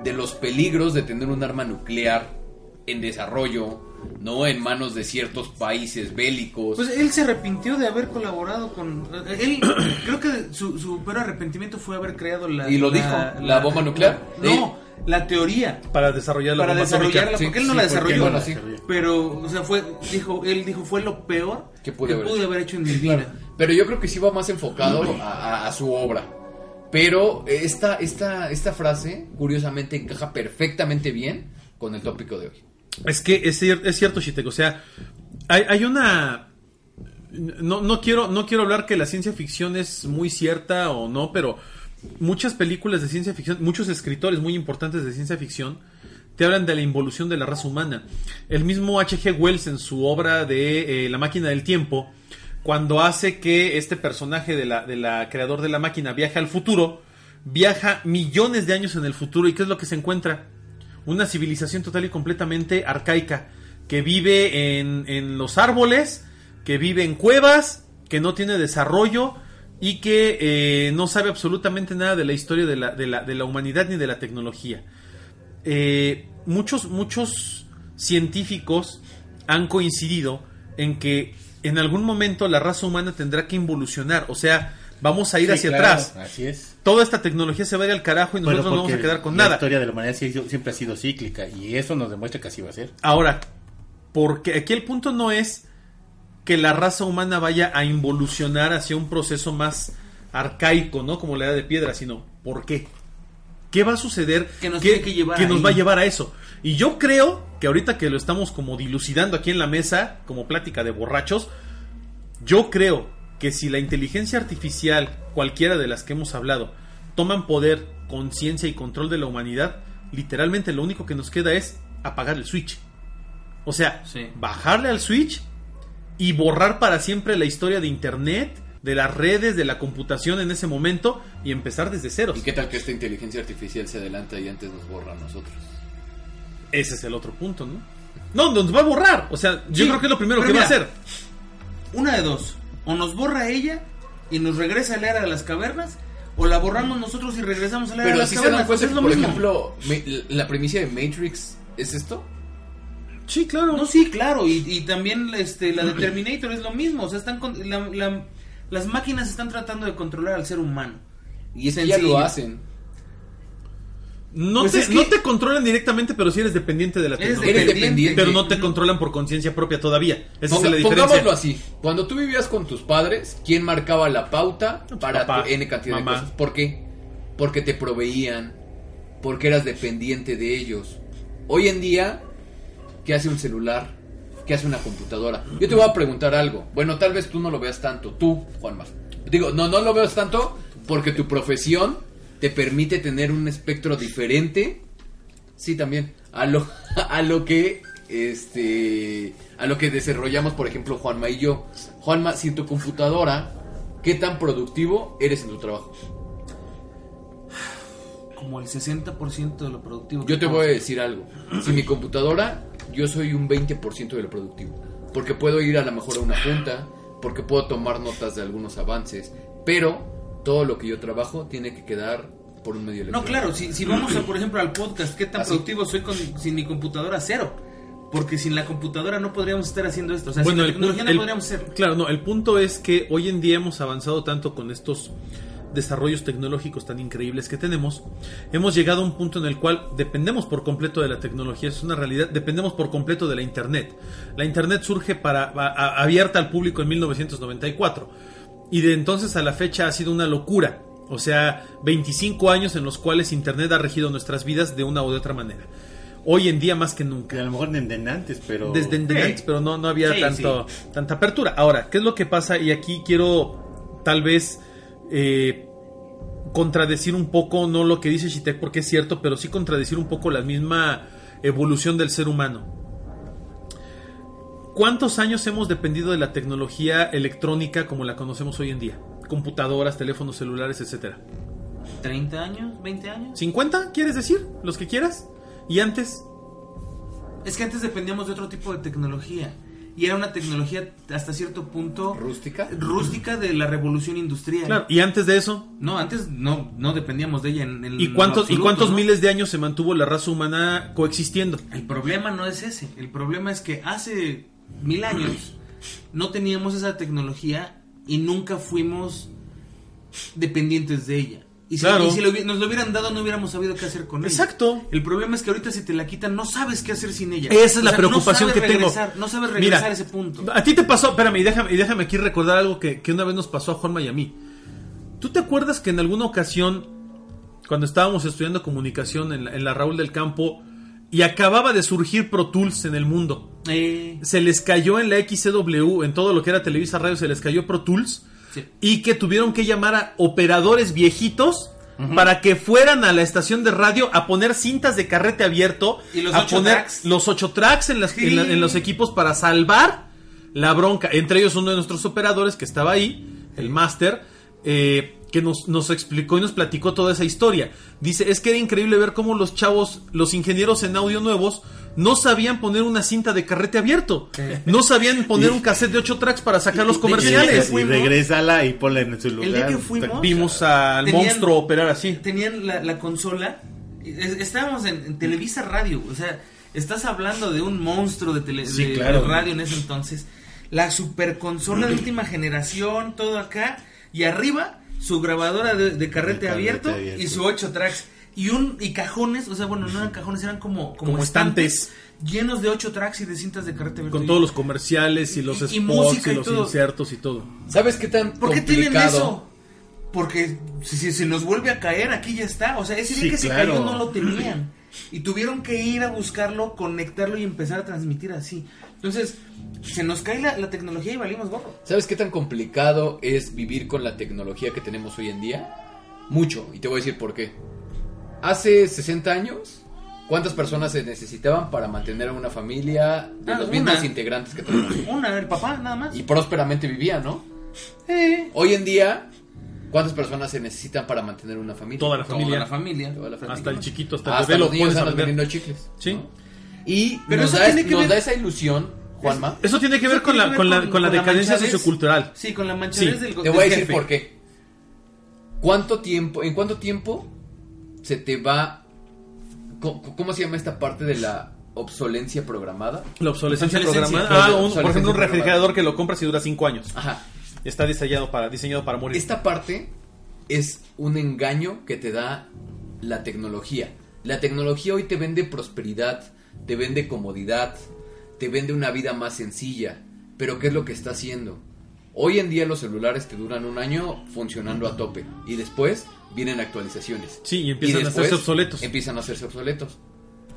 de los peligros de tener un arma nuclear en desarrollo, no en manos de ciertos países bélicos. Pues él se arrepintió de haber colaborado con. Él, creo que su, su peor arrepentimiento fue haber creado la. ¿Y lo dijo? ¿La bomba nuclear? no, la teoría. para desarrollar la Para bomba desarrollarla, Sí, porque él no sí, la desarrolló. bueno, sí. Pero, o sea, fue, dijo, él dijo, fue lo peor Que pude haber hecho. haber hecho en mi vida. Pero yo creo que sí va más enfocado a, a- a su obra. Pero esta, esta, esta frase, curiosamente, encaja perfectamente bien con el tópico de hoy. Es que es cierto, Shitek. O sea, hay, hay una. No, no, quiero, no quiero hablar que la ciencia ficción es muy cierta o no, pero muchas películas de ciencia ficción, muchos escritores muy importantes de ciencia ficción, te hablan de la involución de la raza humana. El mismo H.G. Wells en su obra de eh, La máquina del tiempo, cuando hace que este personaje de la, de la creador de la máquina viaje al futuro, viaja millones de años en el futuro y ¿qué es lo que se encuentra? Una civilización total y completamente arcaica, que vive en, en los árboles, que vive en cuevas, que no tiene desarrollo y que eh, no sabe absolutamente nada de la historia de la, de la, de la humanidad ni de la tecnología. Eh, muchos, muchos científicos han coincidido en que en algún momento la raza humana tendrá que involucionar, o sea, vamos a ir Sí, hacia claro, atrás. Así es. Toda esta tecnología se va a ir al carajo y Bueno, nosotros no vamos a quedar con la nada. historia de la humanidad siempre ha sido cíclica y eso nos demuestra que así va a ser. Ahora, porque aquí el punto no es que la raza humana vaya a involucionar hacia un proceso más arcaico, ¿no? Como la edad de piedra, sino ¿por qué? ¿Qué va a suceder Que nos tiene que llevar nos ahí. va a llevar a eso? Y yo creo que ahorita que lo estamos como dilucidando aquí en la mesa, como plática de borrachos, yo creo que si la inteligencia artificial, cualquiera de las que hemos hablado, toman poder, conciencia y control de la humanidad, literalmente lo único que nos queda es apagar el switch. O sea, Sí. bajarle al switch y borrar para siempre la historia de Internet, de las redes, de la computación en ese momento y empezar desde cero. ¿Y qué tal que esta inteligencia artificial se adelanta y antes nos borra a nosotros? Ese es el otro punto, ¿no? No, nos va a borrar. O sea, yo Sí, creo que es lo primero pero que va a hacer. Una de dos. O nos borra ella y nos regresa a la era de las cavernas. O la borramos nosotros y regresamos a la era de Pero las si se cavernas. pues es lo por mismo. ejemplo, la premisa de Matrix es esto. Sí, claro. No, sí, claro. Y, y también este, la de Terminator es lo mismo. O sea, están con- la- la- las máquinas están tratando de controlar al ser humano. Y es que ya lo hacen. No, Pues te, es que- no te controlan directamente, pero sí eres dependiente de la Eres tecnología. Eres dependiente. dependiente. Pero no te controlan por conciencia propia todavía. Esa Ponga- es la diferencia. pongámoslo así. Cuando tú vivías con tus padres, ¿quién marcaba la pauta para papá, tu N cantidad mamá. de cosas? ¿Por qué? Porque te proveían, porque eras dependiente de ellos. Hoy en día, ¿qué hace un celular? ¿Qué hace una computadora? Yo te voy a preguntar algo. Bueno, tal vez tú no lo veas tanto. Tú, Juanma. Digo, no, no lo veas tanto porque tu profesión te permite tener un espectro diferente Sí, también. A lo, a lo que este a lo que desarrollamos, por ejemplo, Juanma y yo. Juanma, si tu computadora, ¿qué tan productivo eres en tu trabajo? Como el 60% de lo productivo. Yo te voy a decir algo. Si mi computadora, yo soy un 20% de lo productivo. Porque puedo ir a lo mejor a una junta, porque puedo tomar notas de algunos avances, pero todo lo que yo trabajo tiene que quedar por un medio No, electrónico. claro, si, si vamos a, por ejemplo, al podcast, ¿qué tan Así. productivo soy con, sin mi computadora? Cero. Porque sin la computadora no podríamos estar haciendo esto. O sea, Bueno, sin la tecnología no podríamos hacer. Claro, no, el punto es que hoy en día hemos avanzado tanto con estos desarrollos tecnológicos tan increíbles que tenemos, hemos llegado a un punto en el cual dependemos por completo de la tecnología, es una realidad, dependemos por completo de la Internet. La Internet surge para a- a- abierta al público en 1994 y de entonces a la fecha ha sido una locura. O sea, 25 años en los cuales Internet ha regido nuestras vidas de una u de otra manera. Hoy en día más que nunca. A lo mejor desde antes, pero. Desde antes, pero no, no había Sí, tanto, tanta apertura. Ahora, ¿qué es lo que pasa? Y aquí quiero tal vez eh, contradecir un poco, no lo que dice Shitek porque es cierto, pero sí contradecir un poco la misma evolución del ser humano. ¿Cuántos años hemos dependido de la tecnología electrónica como la conocemos hoy en día? Computadoras, teléfonos celulares, etcétera. ¿30 años? ¿20 años? ¿50 quieres decir? ¿Los que quieras? ¿Y antes? Es que antes dependíamos de otro tipo de tecnología. Y era una tecnología hasta cierto punto ¿Rústica? rústica de la revolución industrial. Claro. ¿Y antes de eso? No, antes no, no dependíamos de ella en, en ¿Y cuántos, ¿y cuántos ¿no? miles de años se mantuvo la raza humana coexistiendo? El problema no es ese. El problema es que hace mil años no teníamos esa tecnología y nunca fuimos dependientes de ella. Y si, Claro. y si lo hubi- nos lo hubieran dado, no hubiéramos sabido qué hacer con ella. Exacto. El problema es que ahorita si te la quitan, no sabes qué hacer sin ella. Esa es O la sea, preocupación no que sabes tengo. regresar, No sabes regresar Mira, a ese punto. A ti te pasó, espérame, y déjame, y déjame aquí recordar algo que, que una vez nos pasó a Juanma y a mí. ¿Tú te acuerdas que en alguna ocasión, cuando estábamos estudiando comunicación en la, en la Raúl del Campo, y acababa de surgir Pro Tools en el mundo, Eh, se les cayó en la XCW, en todo lo que era Televisa Radio, se les cayó Pro Tools, sí. y que tuvieron que llamar a operadores viejitos para que fueran a la estación de radio a poner cintas de carrete abierto, Y los a ocho poner tracks. los ocho tracks en, las- Sí. en la- en los equipos para salvar la bronca. Entre ellos uno de nuestros operadores que estaba ahí, el máster, eh, que nos, nos explicó y nos platicó toda esa historia. Dice, es que era increíble ver cómo los chavos, los ingenieros en audio nuevos, no sabían poner una cinta de carrete abierto. No sabían poner un cassette de ocho tracks para sacar los Y- Y, comerciales. fuimos- regrésala y ponla en su lugar. El día que fuimos, Vimos al Tenían- monstruo operar así. tenían la, la consola. es- Estábamos en, en Televisa Radio. O sea, estás hablando de un monstruo de, tele- Sí, de- claro. de radio en ese entonces. La super consola de última generación, todo acá. Y arriba, su grabadora de, de carrete, abierto, abierto. y su 8 tracks. y un y cajones, o sea, bueno, no eran cajones, eran como como, Como estantes. llenos de ocho tracks y de cintas de carrete abierto. Con todos los comerciales y los Y- y spots música y y los todo. insertos y todo. ¿Sabes qué tan ¿Por qué tienen complicado? eso? Porque si, si se nos vuelve a caer, aquí ya está. O sea, ese día Sí, que se claro. cayó no lo tenían. Y tuvieron que ir a buscarlo, conectarlo y empezar a transmitir así. Entonces, se nos cae la, la tecnología y valimos gorro. ¿Sabes qué tan complicado es vivir con la tecnología que tenemos hoy en día? Mucho, y te voy a decir por qué. Hace 60 años, ¿cuántas personas se necesitaban para mantener a una familia de Ah, los una. mismos integrantes que tenemos? Una, el papá, nada más. Y prósperamente vivían, ¿no? Eh, Hoy en día, ¿cuántas personas se necesitan para mantener una familia? Toda la familia. Toda la familia. Toda la familia. Hasta el chiquito, hasta el Hasta bebé los niños aprender. vendiendo chicles. Sí. ¿no? Y Pero nos, eso da, tiene que nos ver- da esa ilusión, Juanma. Eso tiene que ver Eso con tiene la, que con la, con la decadencia manchadez. sociocultural. Sí, con la manchadez Sí. del Te voy a decir jefe. por qué. ¿Cuánto tiempo, en cuánto tiempo se te va, ¿cómo, se llama esta parte de la obsolencia programada? La obsolescencia Obsolescencia. programada. Ah, un- por ejemplo, un refrigerador que lo compras y dura 5 años. Ajá. Está diseñado para, diseñado para morir. Esta parte es un engaño que te da la tecnología. La tecnología hoy te vende prosperidad, te vende comodidad, te vende una vida más sencilla. Pero ¿qué es lo que está haciendo? Hoy en día los celulares te duran un año funcionando a tope y después vienen actualizaciones. Sí, y empiezan a después hacerse obsoletos. Empiezan a hacerse obsoletos.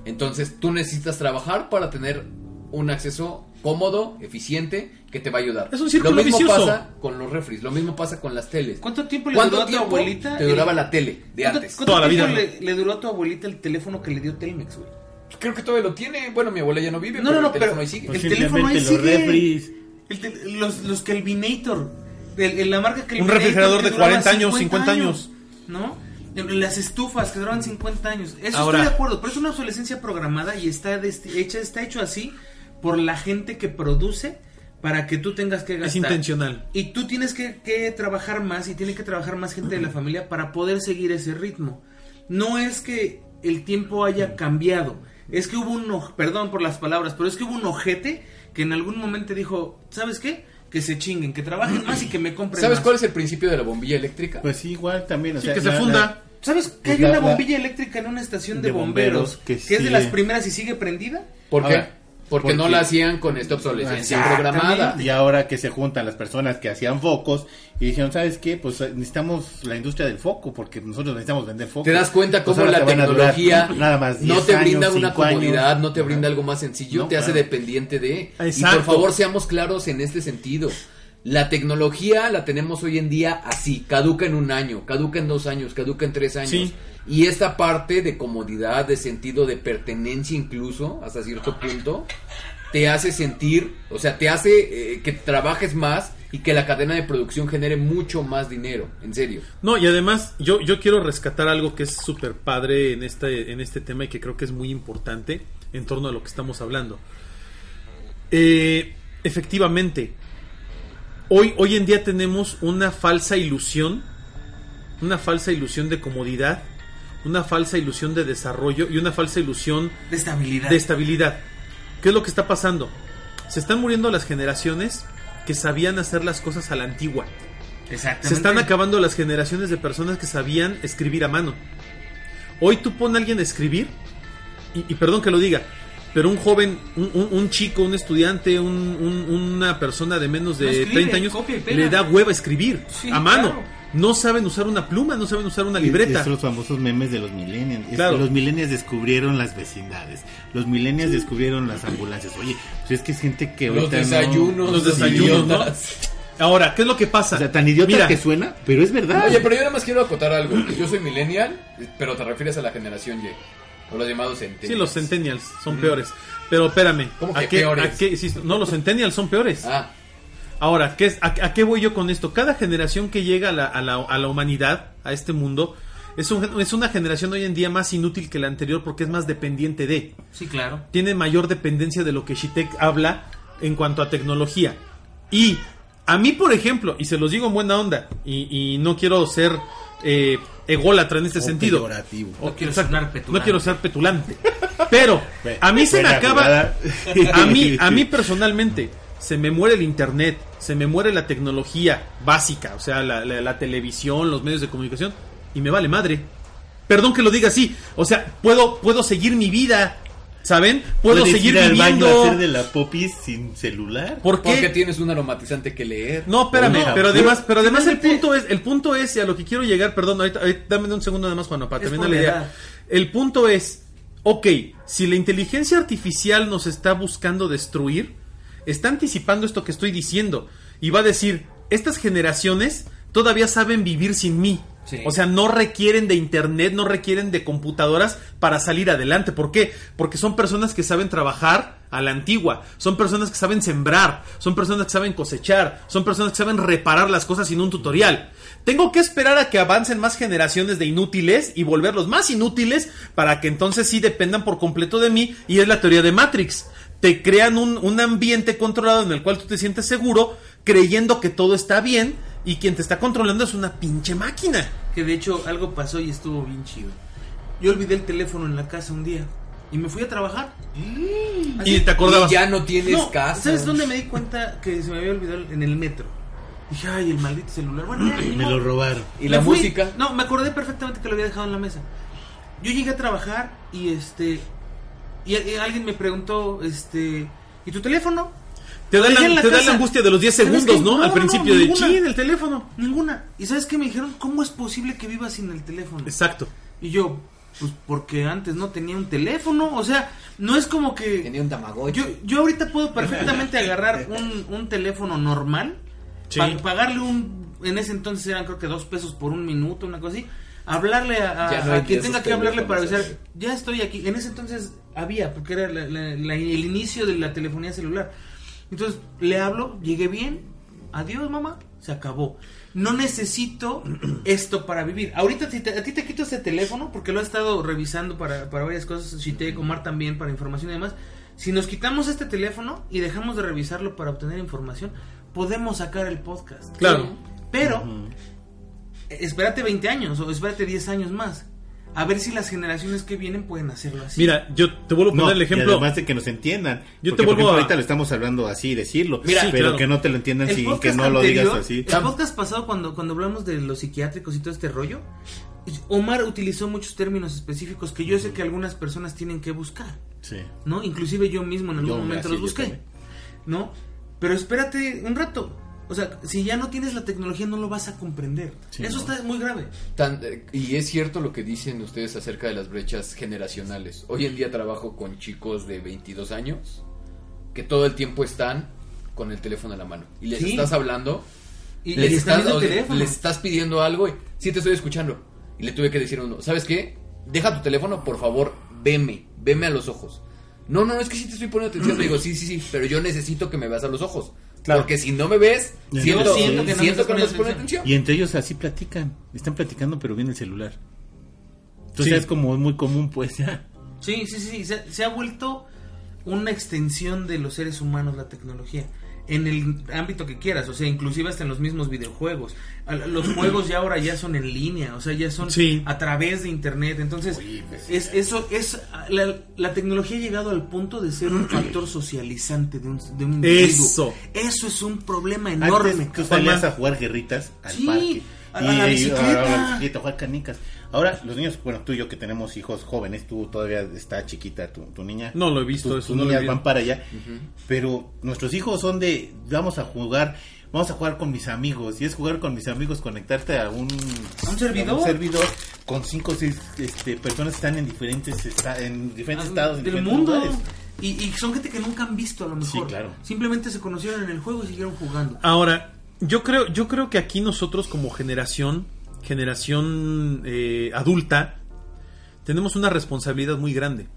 Entonces tú necesitas trabajar para tener un acceso cómodo, eficiente, que te va a ayudar. Es un círculo Lo mismo vicioso. pasa con los refris, lo mismo pasa con las teles. ¿Cuánto tiempo le ¿Cuánto duró a tu abuelita? te el- duraba la tele de ¿Cuánto- antes? cuánto Toda la tiempo vida, Le, le duró a tu abuelita el teléfono que le dio Telmex, güey? Creo que todavía lo tiene. Bueno, mi abuela ya no vive, No, pero no, no, el teléfono pero- ahí sigue. el teléfono ahí los sigue. El te- los, los Kelvinator. El, el- la marca Un Kelvinator refrigerador que de duraba 40 años, 50 años. ¿No? Las estufas que duraban 50 años. Eso Ahora- estoy de acuerdo, pero es una obsolescencia programada y está hecha, está hecho así por la gente que produce para que tú tengas que gastar. Es intencional. Y tú tienes que, que trabajar más y tiene que trabajar más gente de la familia para poder seguir ese ritmo. No es que el tiempo haya cambiado, es que hubo un, oj- perdón por las palabras, pero es que hubo un ojete que en algún momento dijo, ¿sabes qué? Que se chinguen, que trabajen más y que me compren ¿Sabes más. cuál es el principio de la bombilla eléctrica? Pues sí, igual también. O Sí, sea, que se la- funda. la- ¿Sabes que Pues hay la- una la- bombilla eléctrica en una estación de, de bomberos, bomberos que que, es de las sigue- primeras y sigue prendida? ¿Por qué? Porque, no la hacían con esta obsolescencia programada. Y ahora que se juntan las personas que hacían focos y dijeron, ¿sabes qué? Pues eh, necesitamos la industria del foco porque nosotros necesitamos vender focos. Te das cuenta Pues cómo la te durar tecnología nada más no 10 te años, brinda una 5 años. comodidad, no te brinda algo más sencillo, No, te hace dependiente de... Y por favor seamos claros en este sentido. La tecnología la tenemos hoy en día así, caduca en un año, caduca en dos años, caduca en tres años. Sí. Y esta parte de comodidad, de sentido de pertenencia incluso, hasta cierto punto, te hace sentir, o sea, te hace eh, que trabajes más y que la cadena de producción genere mucho más dinero, en serio. No, y además yo, yo quiero rescatar algo que es súper padre en este, en este tema y que creo que es muy importante en torno a lo que estamos hablando. Eh, efectivamente, hoy, hoy en día tenemos una falsa ilusión, una falsa ilusión de comodidad, una falsa ilusión de desarrollo y una falsa ilusión De estabilidad. de estabilidad. ¿Qué es lo que está pasando? Se están muriendo las generaciones que sabían hacer las cosas a la antigua. Exactamente. Se están acabando las generaciones de personas que sabían escribir a mano. Hoy tú pon a alguien a escribir, y, y perdón que lo diga, pero un joven, un, un- un chico, un estudiante, un- un- una persona de menos de No escribe, 30 años, le da hueva escribir Sí, a mano. claro. No saben usar una pluma, no saben usar una libreta. Es los famosos memes de los millennials. Es Claro. Los millennials descubrieron las vecindades. Los millennials descubrieron las ambulancias. Oye, pues es que es gente que Los no- desayunos, los desayunos. Ahora, ¿qué es lo que pasa? O sea, tan idiota Mira, que suena, pero es verdad. Oye, pero yo nada más quiero acotar algo. Yo soy millennial, pero te refieres a la generación Y. O los llamados centennials. Sí, los centennials son peores. Pero espérame. ¿Cómo ¿a que qué- peores? a qué- sí, no, los centennials son peores. Ah, Ahora, ¿qué es, a, a qué voy yo con esto? Cada generación que llega a la, a la- a la humanidad, a este mundo, es, un- es una generación hoy en día más inútil que la anterior porque es más dependiente de. Sí, claro. Tiene mayor dependencia de lo que Shitek habla en cuanto a tecnología. Y a mí, por ejemplo, y se los digo en buena onda, y, y no quiero ser eh, ególatra en este O sentido. peyorativo. No quiero Exacto, sonar petulante. No quiero ser petulante. Pero a mí se me acaba. A mí, a mí personalmente, se me muere el internet, se me muere la tecnología básica, o sea, la, la- la televisión, los medios de comunicación, y me vale madre. Perdón que lo diga así. O sea, puedo, puedo seguir mi vida. ¿Saben? Puedo ¿Puedes seguir ir al baño viviendo. a hacer de la popis sin celular? ¿Por qué? Porque tienes un aromatizante que leer. No, espérame, No, pero además, pero además el punto es, el punto es, y a lo que quiero llegar, perdón, ahorita, ahorita- dame un segundo nada más, Juan, para terminar la idea. El punto es, ok, si la inteligencia artificial nos está buscando destruir, está anticipando esto que estoy diciendo, y va a decir, estas generaciones todavía saben vivir sin mí. O sea, no requieren de internet, no requieren de computadoras para salir adelante. ¿Por qué? Porque son personas que saben trabajar a la antigua, son personas que saben sembrar, son personas que saben cosechar, son personas que saben reparar las cosas sin un tutorial. Tengo que esperar a que avancen más generaciones de inútiles y volverlos más inútiles para que entonces sí dependan por completo de mí y es la teoría de Matrix. Te crean un, un ambiente controlado en el cual tú te sientes seguro creyendo que todo está bien y quien te está controlando es una pinche máquina. Que de hecho algo pasó y estuvo bien chido. Yo olvidé el teléfono en la casa un día y me fui a trabajar. Y te acordabas. Y ya no tienes No, casa. ¿Sabes dónde me di cuenta que se me había olvidado en el metro? Dije, ay, el maldito celular. Bueno, ya, Me lo robaron. ¿Y la fui. música? No, me acordé perfectamente que lo había dejado en la mesa. Yo llegué a trabajar y este. Y, y alguien me preguntó, este. ¿Y tu teléfono? Te da, la, te da la angustia de los 10 ¿Sabes segundos? ¿no? No, Al principio no, de ninguna. chin, el teléfono. Ninguna. ¿Y sabes qué me dijeron? ¿Cómo es posible que vivas sin el teléfono? Exacto. Y yo, pues porque antes no tenía un teléfono. O sea, no es como que. Tenía un tamagotchi. Yo, yo ahorita puedo perfectamente agarrar un, un teléfono normal, Sí. pa- pagarle un, en ese entonces eran creo que dos pesos por un minuto, una cosa así, hablarle a, a- no quien de tenga que hablarle para avisar, ya estoy aquí. En ese entonces había, porque era la- la- la- el inicio de la telefonía celular. Entonces le hablo, llegué bien, adiós mamá, se acabó. No necesito esto para vivir. Ahorita si te- a ti te quito este teléfono, porque lo he estado revisando para, para varias cosas, Shite, Omar también, para información y demás. Si nos quitamos este teléfono y dejamos de revisarlo para obtener información, podemos sacar el podcast. Claro. Pero, espérate 20 años o espérate 10 años más. A ver si las generaciones que vienen pueden hacerlo así. Mira, yo te vuelvo a No, poner el y ejemplo. además de que nos entiendan. Yo Porque, te vuelvo ejemplo, a- ahorita lo estamos hablando así, decirlo. Mira, Sí, pero claro. que no te lo entiendan el sin que no lo digas anterior, así. El podcast pasado, cuando, cuando hablamos de los psiquiátricos y todo este rollo, Omar utilizó muchos términos específicos que yo sé que algunas personas tienen que buscar. Sí. ¿no? Inclusive yo mismo en algún Yo, momento los busqué. ¿no? Pero espérate un rato. O sea, si ya no tienes la tecnología no lo vas a comprender. Sí, Eso ¿no? está muy grave. Tan- y es cierto lo que dicen ustedes acerca de las brechas generacionales. Hoy en día trabajo con chicos de 22 años que todo el tiempo están con el teléfono en la mano. Y les Sí. estás hablando, Y, les, y estás, o les estás pidiendo algo y sí te estoy escuchando. Y le tuve que decir a uno, ¿sabes qué? Deja tu teléfono, por favor, veme, veme a los ojos. No, no, es que sí te estoy poniendo atención. Le digo, sí, sí, sí, pero yo necesito que me veas a los ojos. Claro. Porque si no me ves, siento, siento siento que que no me poniendo poniendo atención. Y entre ellos así platican. Están platicando, pero viene el celular. Entonces Sí. es como muy común, pues ya. Sí, sí, sí, sí. Se, se ha vuelto una extensión de los seres humanos la tecnología. En el ámbito que quieras, o sea, inclusive hasta en los mismos videojuegos. Los juegos ya ahora ya son en línea, o sea, ya son Sí. a través de internet. Entonces, es eso es la, la tecnología ha llegado al punto de ser un factor socializante de un, de un individuo. Eso. Eso es un problema enorme. Antes tú salías a jugar guerritas al Sí, parque. a- a la bicicleta. a la bicicleta, a jugar canicas. Ahora, los niños, bueno, tú y yo que tenemos hijos jóvenes, tú todavía está chiquita tu, tu niña. No lo he visto Tu- eso, Tus no lo he niñas van para allá. Pero nuestros hijos son de, vamos a jugar, vamos a jugar con mis amigos. Y es jugar con mis amigos, conectarte a un, ¿A un servidor? a un servidor con cinco o seis este, personas que están en diferentes, esta- en diferentes Ah, estados, en del diferentes mundo. lugares. Y, y son gente que nunca han visto a lo mejor. Sí, claro. Simplemente se conocieron en el juego y siguieron jugando. Ahora, yo creo, yo creo que aquí nosotros como generación, generación eh, adulta, tenemos una responsabilidad muy grande.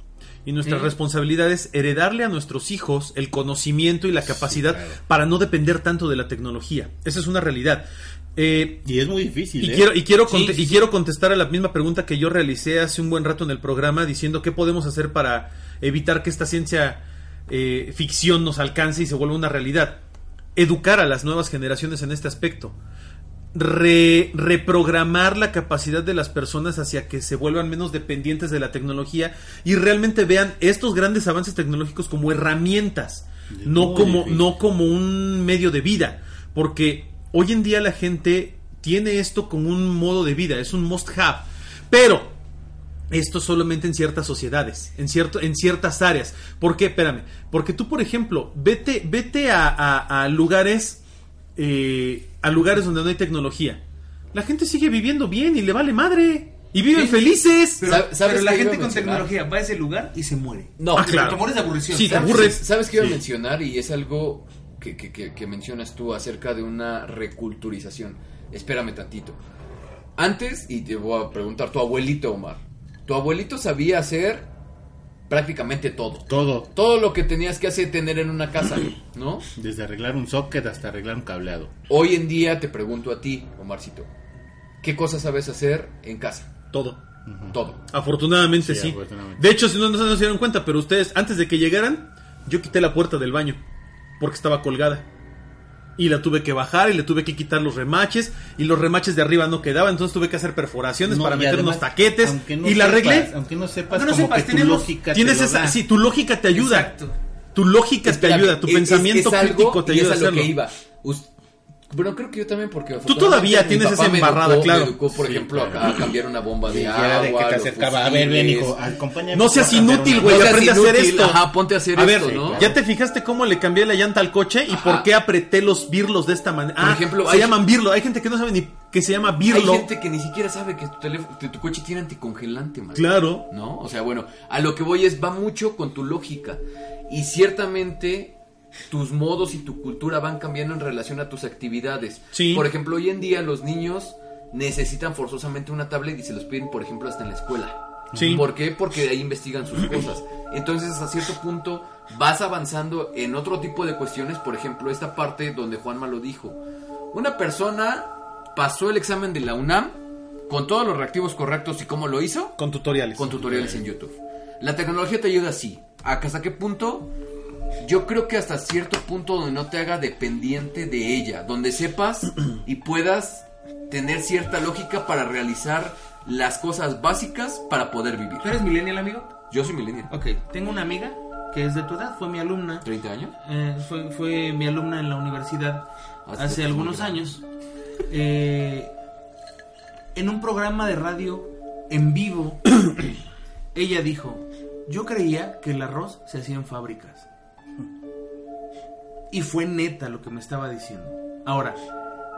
Y nuestra Sí. responsabilidad es heredarle a nuestros hijos el conocimiento y la capacidad claro. para no depender tanto de la tecnología. Esa es una realidad. Eh, Y es muy difícil. y ¿eh? quiero, y, quiero Sí, y quiero contestar a la misma pregunta que yo realicé hace un buen rato en el programa diciendo qué podemos hacer para evitar que esta ciencia eh, ficción nos alcance y se vuelva una realidad. Educar a las nuevas generaciones en este aspecto. Re- reprogramar la capacidad de las personas hacia que se vuelvan menos dependientes de la tecnología y realmente vean estos grandes avances tecnológicos como herramientas, no como, difícil. no como un medio de vida. Porque hoy en día la gente tiene esto como un modo de vida, es un must have. Pero esto solamente en ciertas sociedades, en, cierto, en ciertas áreas. ¿Por qué? Espérame. Porque tú, por ejemplo, vete, vete a, a- a lugares, eh, a lugares donde no hay tecnología. La gente sigue viviendo bien y le vale madre. Y viven Sí. felices. Pero, ¿Sab- sabes pero la gente con tecnología va a ese lugar y se muere. No, Ah, claro. Te mueres de aburrición. Sí, te ¿Sabes- aburres. ¿Sabes qué iba Sí. a mencionar? Y es algo que, que- que- que mencionas tú acerca de una reculturización. Espérame tantito. Antes, y te voy a preguntar, tu abuelito, Omar. Tu abuelito sabía hacer prácticamente todo. Todo. Todo lo que tenías que hacer tener en una casa, ¿no? Desde arreglar un socket hasta arreglar un cableado. Hoy en día te pregunto a ti, Omarcito. ¿Qué cosas sabes hacer en casa? Todo. Todo. Afortunadamente Sí, sí. afortunadamente. De hecho, si no, no se dieron cuenta, pero ustedes, antes de que llegaran, yo quité la puerta del baño. Porque estaba colgada. Y la tuve que bajar y le tuve que quitar los remaches. Y los remaches de arriba no quedaban. Entonces tuve que hacer perforaciones No, para meter además, unos taquetes. no y la arreglé. Aunque no sepas, Aunque no como sepas, que tu tenemos- lógica te Tienes lo esa, sí, tu lógica te ayuda. Exacto. Tu lógica Espérame, te ayuda, tu es- pensamiento es crítico te y ayuda a lo hacerlo. que iba. Bueno, creo que yo también porque Tú todavía tienes esa embarrada, educó- claro. Me educó, por Sí, ejemplo, claro. a, a cambiar una bomba de agua. de que te acercaba. A ver, ven, hijo, acompáñame. No seas a inútil, güey, No aprende a hacer esto. ajá, ponte a hacer a esto, ver, ¿no? ¿ya te fijaste cómo le cambié la llanta al coche y por qué apreté los birlos de esta manera? Por Ah, ejemplo, se hay- llaman birlo. Hay gente que no sabe ni que se llama Hay birlo. gente que ni siquiera sabe que tu, teléfono, que tu coche tiene anticongelante, man. Claro. ¿No? O sea, bueno, a lo que voy es, va mucho con tu lógica. Y ciertamente tus modos y tu cultura van cambiando en relación a tus actividades. Sí. Por ejemplo, hoy en día los niños necesitan forzosamente una tablet y se los piden, por ejemplo, hasta en la escuela. Sí. ¿Por qué? Porque ahí investigan sus cosas. Entonces, a cierto punto, vas avanzando en otro tipo de cuestiones. Por ejemplo, esta parte donde Juanma lo dijo. Una persona pasó el examen de la UNAM con todos los reactivos correctos y cómo lo hizo Con tutoriales. con tutoriales en YouTube. La tecnología te ayuda así. ¿Hasta qué punto? Yo creo que hasta cierto punto donde no te haga dependiente de ella, donde sepas y puedas tener cierta lógica para realizar las cosas básicas para poder vivir. ¿Tú eres millennial, amigo? Yo soy millennial. Ok, tengo una amiga que es de tu edad, fue mi alumna. 30 años. Eh, fue, fue mi alumna en la universidad Hace hace algunos años. Eh, en un programa de radio en vivo, ella dijo, yo creía que el arroz se hacía en fábricas. Y fue neta lo que me estaba diciendo. Ahora,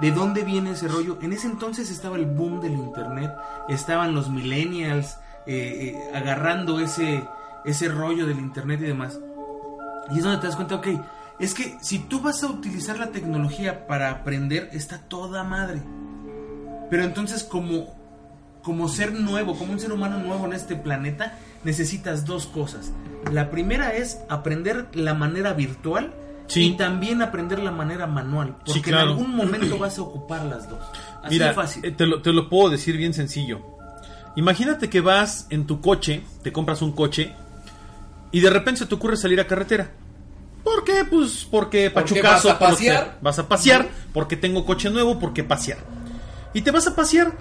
¿de dónde viene ese rollo? En ese entonces estaba el boom del internet, estaban los millennials eh, eh, agarrando ese, ese rollo del internet y demás. Y es donde te das cuenta, ok, es que si tú vas a utilizar la tecnología para aprender, está toda madre. Pero entonces como, como ser nuevo, como un ser humano nuevo en este planeta, necesitas dos cosas. La primera es aprender la manera virtual Sí. y también aprender la manera manual. Porque Sí, claro. en algún momento vas a ocupar las dos. Así Mira, de fácil. eh, te lo, te lo puedo decir bien sencillo. Imagínate que vas en tu coche, te compras un coche y de repente se te ocurre salir a carretera. ¿Por qué? Pues porque pachucazo. vas a por lo que pasear. sea. Vas a pasear, porque tengo coche nuevo, porque pasear. Y te vas a pasear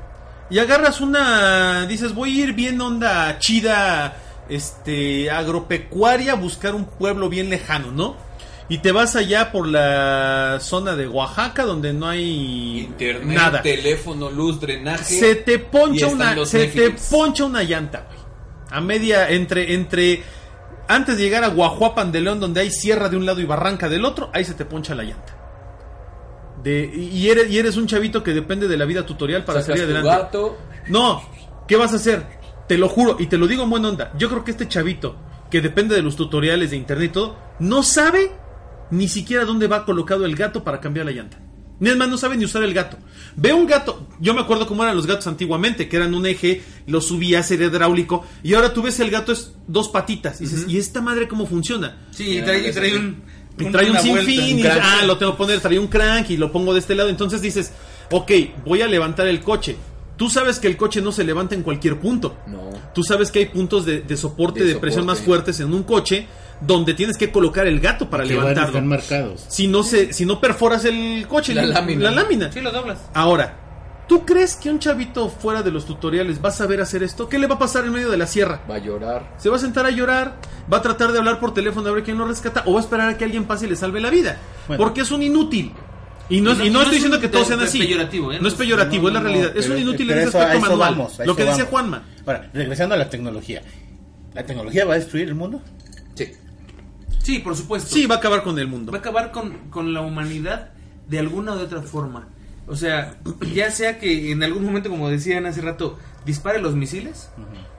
y agarras una, dices, voy a ir bien onda chida, este, agropecuaria, a buscar un pueblo bien lejano, ¿no? Y te vas allá por la zona de Oaxaca donde no hay Internet, nada teléfono, luz, drenaje. se te poncha una se Netflix. te poncha una llanta güey a media entre entre antes de llegar a Guajuapan de León donde hay sierra de un lado y barranca del otro ahí se te poncha la llanta de y eres y eres un chavito que depende de la vida tutorial para Sacas salir tu adelante gato. no qué vas a hacer te lo juro y te lo digo en buena onda yo creo que este chavito que depende de los tutoriales de internet y todo no sabe ni siquiera dónde va colocado el gato para cambiar la llanta ni es más, no sabe ni usar el gato. Ve un gato, yo me acuerdo cómo eran los gatos antiguamente, que eran un eje, lo subías, era hidráulico, y ahora tú ves el gato es dos patitas, y dices, ¿y esta madre cómo funciona? Sí, y trae, y trae un... Y trae un sinfín, y ah, lo tengo que poner, trae un crank y lo pongo de este lado, entonces dices, ok, voy a levantar el coche. Tú sabes que el coche no se levanta en cualquier punto. No. Tú sabes que hay puntos de, de soporte, De de, presión más fuertes en un coche donde tienes que colocar el gato para Que van a estar levantarlo. marcados. Si no se, si no perforas el coche, La el- lámina. la lámina. Sí, lo doblas. Ahora, ¿tú crees que un chavito fuera de los tutoriales va a saber hacer esto? ¿Qué le va a pasar en medio de la sierra? Va a llorar. ¿Se va a sentar a llorar? ¿Va a tratar de hablar por teléfono a ver quién lo rescata? ¿O va a esperar a que alguien pase y le salve la vida? Bueno. Porque es un inútil. Y no, Y no- y no no estoy es diciendo que todos sean así. peyorativo, ¿eh? No es peyorativo, No, es la realidad. es un inútil en ese aspecto eso manual. vamos, lo que decía vamos. Juanma. Ahora, regresando a la tecnología. ¿La tecnología va a destruir el mundo? Sí. Por supuesto. Sí, va a acabar con el mundo. va a acabar con, con la humanidad de alguna u otra forma. O sea, ya sea que en algún momento, como decían hace rato, dispare los misiles,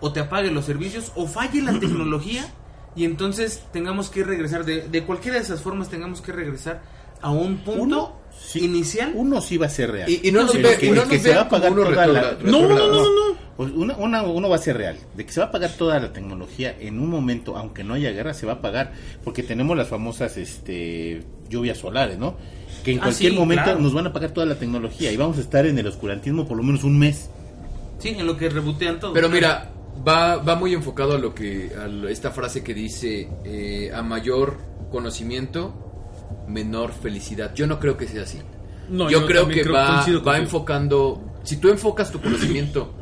o te apague los servicios, o falle la tecnología, y entonces tengamos que regresar, de, de cualquiera de esas formas tengamos que regresar a un punto Uno, sí. inicial. Uno sí va a ser real. Y, y no nos ve, que- y no que nos se va a como pagar unos toda la- retorna- No, no, no, no. Pues una, una- uno va a ser real, de que se va a pagar toda la tecnología en un momento, aunque no haya guerra, se va a pagar, porque tenemos las famosas este, lluvias solares, ¿no? Que en Ah, cualquier sí, momento claro. nos van a pagar toda la tecnología y vamos a estar en el oscurantismo por lo menos un mes. Sí, en lo que rebotean todo. Pero mira, va, va muy enfocado a lo que a esta frase que dice eh, a mayor conocimiento, menor felicidad. Yo no creo que sea así. No, yo, creo también que va, coincido va contigo. enfocando. Si tú enfocas tu conocimiento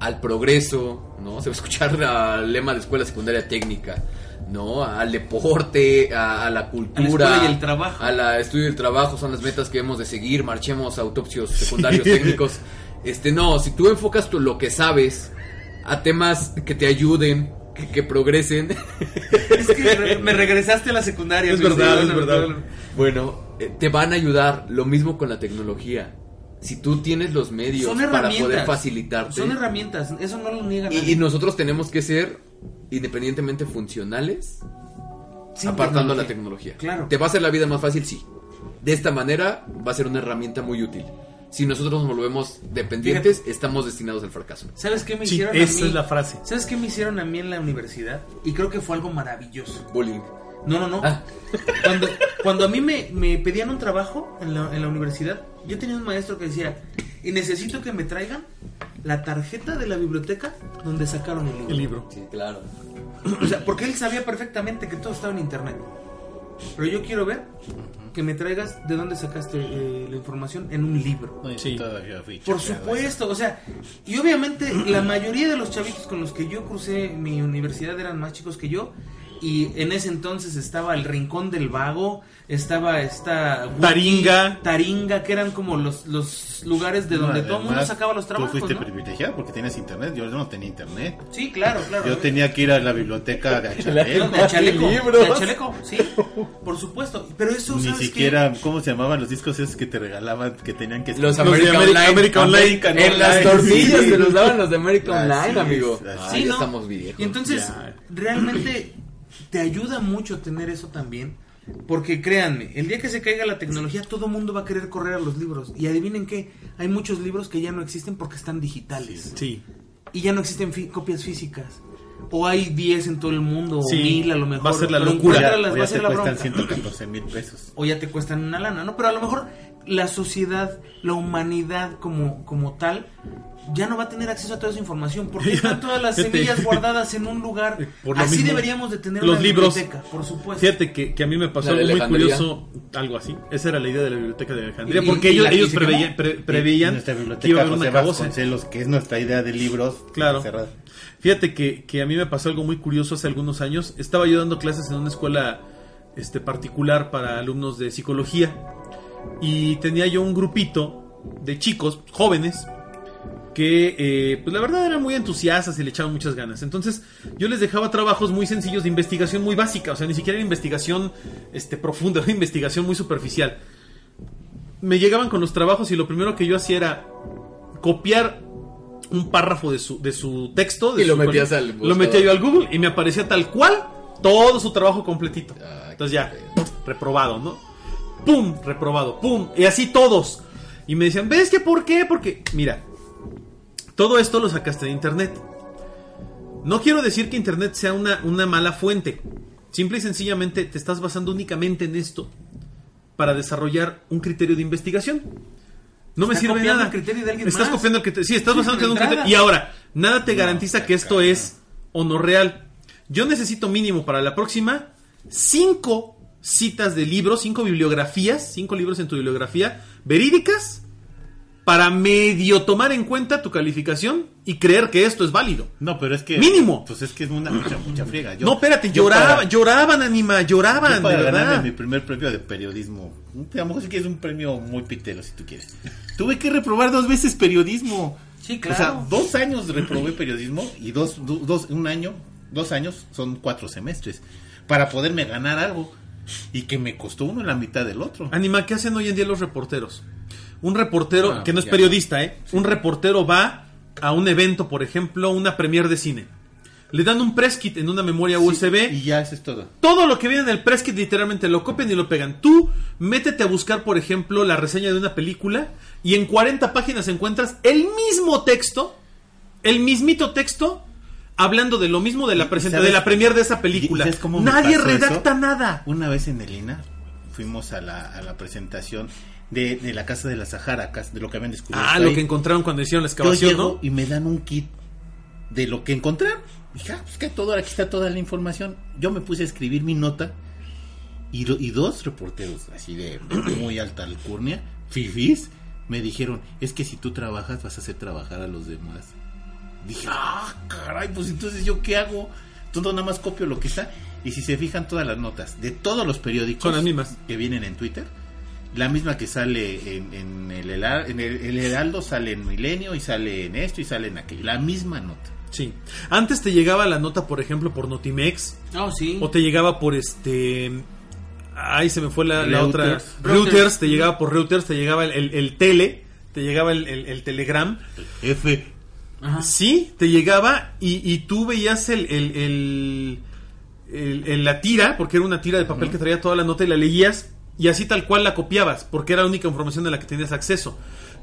al progreso, ¿no? Se va a escuchar al lema de escuela secundaria técnica, ¿no? Al deporte, a, a la cultura. escuela y el trabajo. A la estudio y el trabajo son las metas que hemos de seguir. Marchemos a autopsios secundarios técnicos. Este, no, si tú enfocas tú lo que sabes a temas que te ayuden, que, que progresen. Es que re- me regresaste a la secundaria. Es verdad, es verdad. no, no. Bueno, eh, te van a ayudar lo mismo con la tecnología. Si tú tienes los medios Son para poder facilitarte. Son herramientas, eso no lo niega y, nadie. y nosotros tenemos que ser independientemente funcionales, Sin apartando la tecnología. Claro. ¿Te va a hacer la vida más fácil? Sí. De esta manera va a ser una herramienta muy útil. Si nosotros nos volvemos dependientes, estamos destinados al fracaso. ¿Sabes qué me Sí, hicieron a esa mí? es la frase. ¿Sabes qué me hicieron a mí en la universidad? Y creo que fue algo maravilloso. Bullying. No, no, no. Ah. Cuando, cuando a mí me, me pedían un trabajo en la, en la universidad, yo tenía un maestro que decía, y necesito que me traigan la tarjeta de la biblioteca donde sacaron el libro. El libro. Sí, claro. O sea, porque él sabía perfectamente que todo estaba en internet. Pero yo quiero ver que me traigas de dónde sacaste eh, la información en un libro. Sí. Por supuesto, o sea, y obviamente la mayoría de los chavitos con los que yo crucé mi universidad eran más chicos que yo. Y en ese entonces estaba el Rincón del Vago, estaba esta... Wiki, Taringa. Taringa, que eran como los, los lugares de No, donde todo el mundo sacaba los trabajos, Tú fuiste ¿no? privilegiado porque tienes internet, yo no tenía internet. Sí, claro, claro. Yo tenía que ir a la biblioteca de Achaleco. de chaleco, libros. de chaleco, sí, por supuesto. Pero eso, Ni ¿sabes qué? siquiera, ¿cómo se llamaban los discos esos que te regalaban que tenían que Los Los American Ameri- Online. American Online. American En las tortillas sí. se los daban los de American Así Online, es, amigo. así Sí, ya ¿no? estamos viejos. Y entonces, Ya. realmente te ayuda mucho tener eso también. Porque créanme, el día que se caiga la tecnología, todo el mundo va a querer correr a los libros. Y adivinen qué, hay muchos libros que ya no existen porque están digitales. Sí. Y ya no existen copias físicas. O hay 10 en todo el mundo, Sí, o 1000 a lo mejor. va a ser la locura. encuéntralas, O ya te la cuestan bronca. 114 mil pesos. o ya te cuestan una lana, ¿no? Pero a lo mejor la sociedad, la humanidad como, como tal, ya no va a tener acceso a toda esa información. Porque están todas las semillas guardadas en un lugar. Por Así mismo, deberíamos de tener los una libros. biblioteca, por supuesto. Fíjate que, que a mí me pasó algo muy curioso, algo así. Esa era la idea de la biblioteca de Alejandría, Y- porque y ellos, y ellos preveían, pre- preveían que iba a haber un José acabose. Vasconcelos, que es nuestra idea de libros, Claro. Fíjate que, que a mí me pasó algo muy curioso hace algunos años. Estaba yo dando clases en una escuela este, particular para alumnos de psicología y tenía yo un grupito de chicos jóvenes que eh, pues la verdad eran muy entusiastas y le echaban muchas ganas. Entonces yo les dejaba trabajos muy sencillos de investigación muy básica, o sea, ni siquiera era investigación este, profunda, era investigación muy superficial. Me llegaban con los trabajos y lo primero que yo hacía era copiar un párrafo de su, de su texto. de Y lo metías al Lo metía yo al Google y me aparecía tal cual todo su trabajo completito. Ah, Entonces ya, reprobado, ¿no? ¡Pum! Reprobado, ¡pum! Y así todos. Y me decían, ¿ves que por qué? Porque, mira, todo esto lo sacaste de internet. No quiero decir que internet sea una, una mala fuente. Simple y sencillamente te estás basando únicamente en esto para desarrollar un criterio de investigación. No me sirve nada. el criterio de alguien estás más. copiando el criterio. Sí, estás Sí, basándote en un criterio. Y ahora, nada te garantiza que esto es o no real. Yo necesito mínimo para la próxima cinco citas de libros, cinco bibliografías, cinco libros en tu bibliografía verídicas para medio tomar en cuenta tu calificación y creer que esto es válido. No, pero es que. Mínimo. Pues es que es una mucha, mucha friega. Yo- no, espérate, yo lloraba, para- lloraban, anima, lloraban, yo para de verdad. mi primer premio de periodismo. A lo mejor sí que es un premio muy pitelo, si tú quieres. Tuve que reprobar dos veces periodismo. Sí, O sea, claro. dos años reprobé periodismo y dos, dos, un año, dos años son cuatro semestres. Para poderme ganar algo. Y que me costó uno la mitad del otro. Anima, ¿qué hacen hoy en día los reporteros? Un reportero, Ah, que no es periodista, ¿eh? Un reportero va a un evento, por ejemplo, una premier de cine. Le dan un press kit en una memoria USB. Y ya eso es todo. Todo lo que viene en el press kit literalmente lo copian y lo pegan. Tú métete a buscar, por ejemplo, la reseña de una película y en 40 páginas encuentras el mismo texto, el mismito texto, hablando de lo mismo de la presentación, de la premier de esa película. ¿Y sabes cómo me Nadie redacta eso? nada. Una vez en el INA fuimos a la, a la presentación de, de la Casa de la Sahara, de lo que habían descubierto. Ah, lo que encontraron cuando hicieron la Yo excavación, llego ¿no? y me dan un kit de lo que encontraron. Dije, ah, pues que todo, aquí está toda la información. Yo me puse a escribir mi nota y, y dos reporteros así de, de muy alta alcurnia, fifis, me dijeron, es que si tú trabajas vas a hacer trabajar a los demás. Dije, ah, caray, pues entonces yo qué hago? Todo nada más copio lo que está. Y si se fijan todas las notas de todos los periódicos Son las mismas. que vienen en Twitter, la misma que sale en, en el, en el, el Heraldo, sale en Milenio y sale en esto y sale en aquello. La misma nota. Sí. Antes te llegaba la nota, por ejemplo, por Notimex. Oh, sí. O te llegaba por este. Ay, se me fue la, la otra. Reuters. Reuters. Te llegaba por Reuters, te llegaba el, el- el tele, te llegaba el, el- el telegram. F. Ajá. Sí, te llegaba y, y tú veías el, el, el- el- el- la tira, porque era una tira de papel que traía toda la nota y la leías y así tal cual la copiabas, porque era la única información de la que tenías acceso.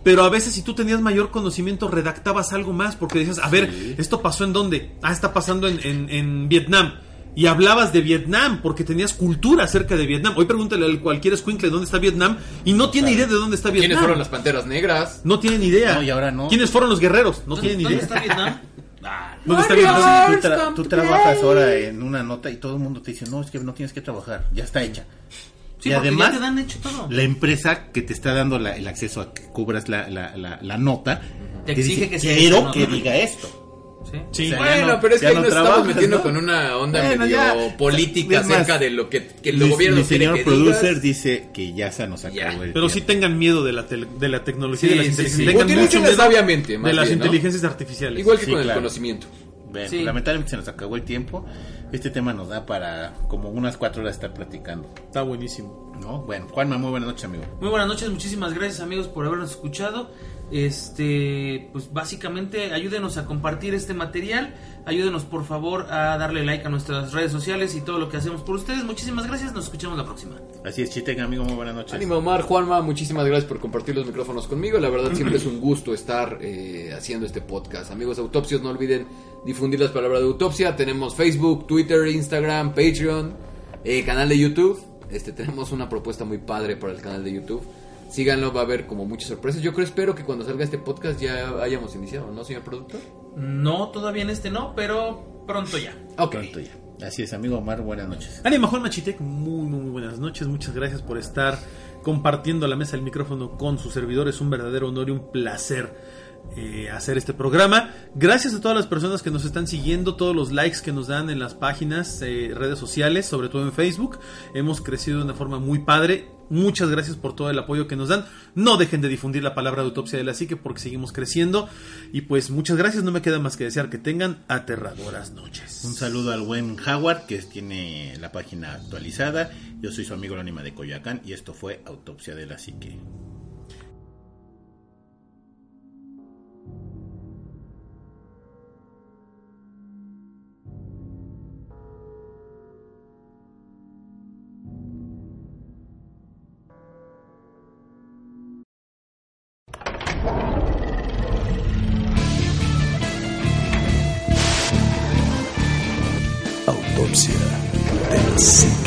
Pero a veces si tú tenías mayor conocimiento redactabas algo más porque decías, a ver, esto pasó en dónde? Ah, está pasando en, en- en Vietnam. Y hablabas de Vietnam porque tenías cultura acerca de Vietnam. Hoy pregúntale a cualquier escuincle dónde está Vietnam y no tiene idea de dónde está Vietnam. ¿Quiénes fueron las panteras negras? No tienen idea. No, y ahora no. ¿Quiénes fueron los guerreros? No ¿Dónde, tienen dónde idea. está Vietnam? ¿Dónde está Vietnam? Tú, tra- tú trabajas ahora en una nota y todo el mundo te dice, no, es que no tienes que trabajar, ya está hecha. Sí, y además, ya te dan hecho todo. la empresa que te está dando la- el acceso a que cubras la, la, la, la nota, Te te exige dice, que sea quiero que nota". diga esto. Sí. Sí. O sea, Bueno, no- pero es que ahí no nos estamos metiendo ¿no? con una onda Bueno, medio ya. política más, acerca de lo que, que el Mi- gobierno mi quiere señor que producer digas. dice que ya se nos acabó el Pero sí tengan miedo de la, tele- de la tecnología Sí, de las sí, inteligencias. sí. Tengan mucho Utilícenlas miedo sabiamente, más de las inteligencias artificiales. Igual que Sí, con el claro. conocimiento. Bueno, Sí. lamentablemente se nos acabó el tiempo. Este tema nos da para como unas cuatro horas estar platicando. Está buenísimo. ¿No? Bueno, Juanma, muy buenas noches, amigo. Muy buenas noches, muchísimas gracias amigos por habernos escuchado. Este, pues básicamente ayúdenos a compartir este material, ayúdenos por favor a darle like a nuestras redes sociales y todo lo que hacemos por ustedes. Muchísimas gracias, nos escuchamos la próxima. Así es, Chiteca, amigo, muy buenas noches. Ánimo Omar, Juanma, muchísimas gracias por compartir los micrófonos conmigo. La verdad siempre es un gusto estar eh, haciendo este podcast. Amigos autopsios, no olviden difundir las palabras de autopsia. Tenemos Facebook, Twitter, Instagram, Patreon, eh, canal de YouTube. Este tenemos una propuesta muy padre para el canal de YouTube. Síganlo, va a haber como muchas sorpresas. Yo creo, espero que cuando salga este podcast ya hayamos iniciado, ¿no, señor productor? No, todavía en este no, pero pronto ya. Ok. Pronto ya. Así es, amigo Omar, buenas noches. Ánimo, Juan Machitec, muy, muy, muy buenas noches. Muchas gracias por estar compartiendo la mesa del micrófono con su servidor. Es un verdadero honor y un placer eh, hacer este programa. Gracias a todas las personas que nos están siguiendo, todos los likes que nos dan en las páginas, eh, redes sociales, sobre todo en Facebook. Hemos crecido de una forma muy padre. Muchas gracias por todo el apoyo que nos dan. No dejen de difundir la palabra de autopsia de la psique porque seguimos creciendo. Y pues muchas gracias. No me queda más que desear que tengan aterradoras noches. Un saludo al buen Howard, que tiene la página actualizada. Yo soy su amigo el ánima de Coyoacán y esto fue Autopsia de la Psique. Autopsia de la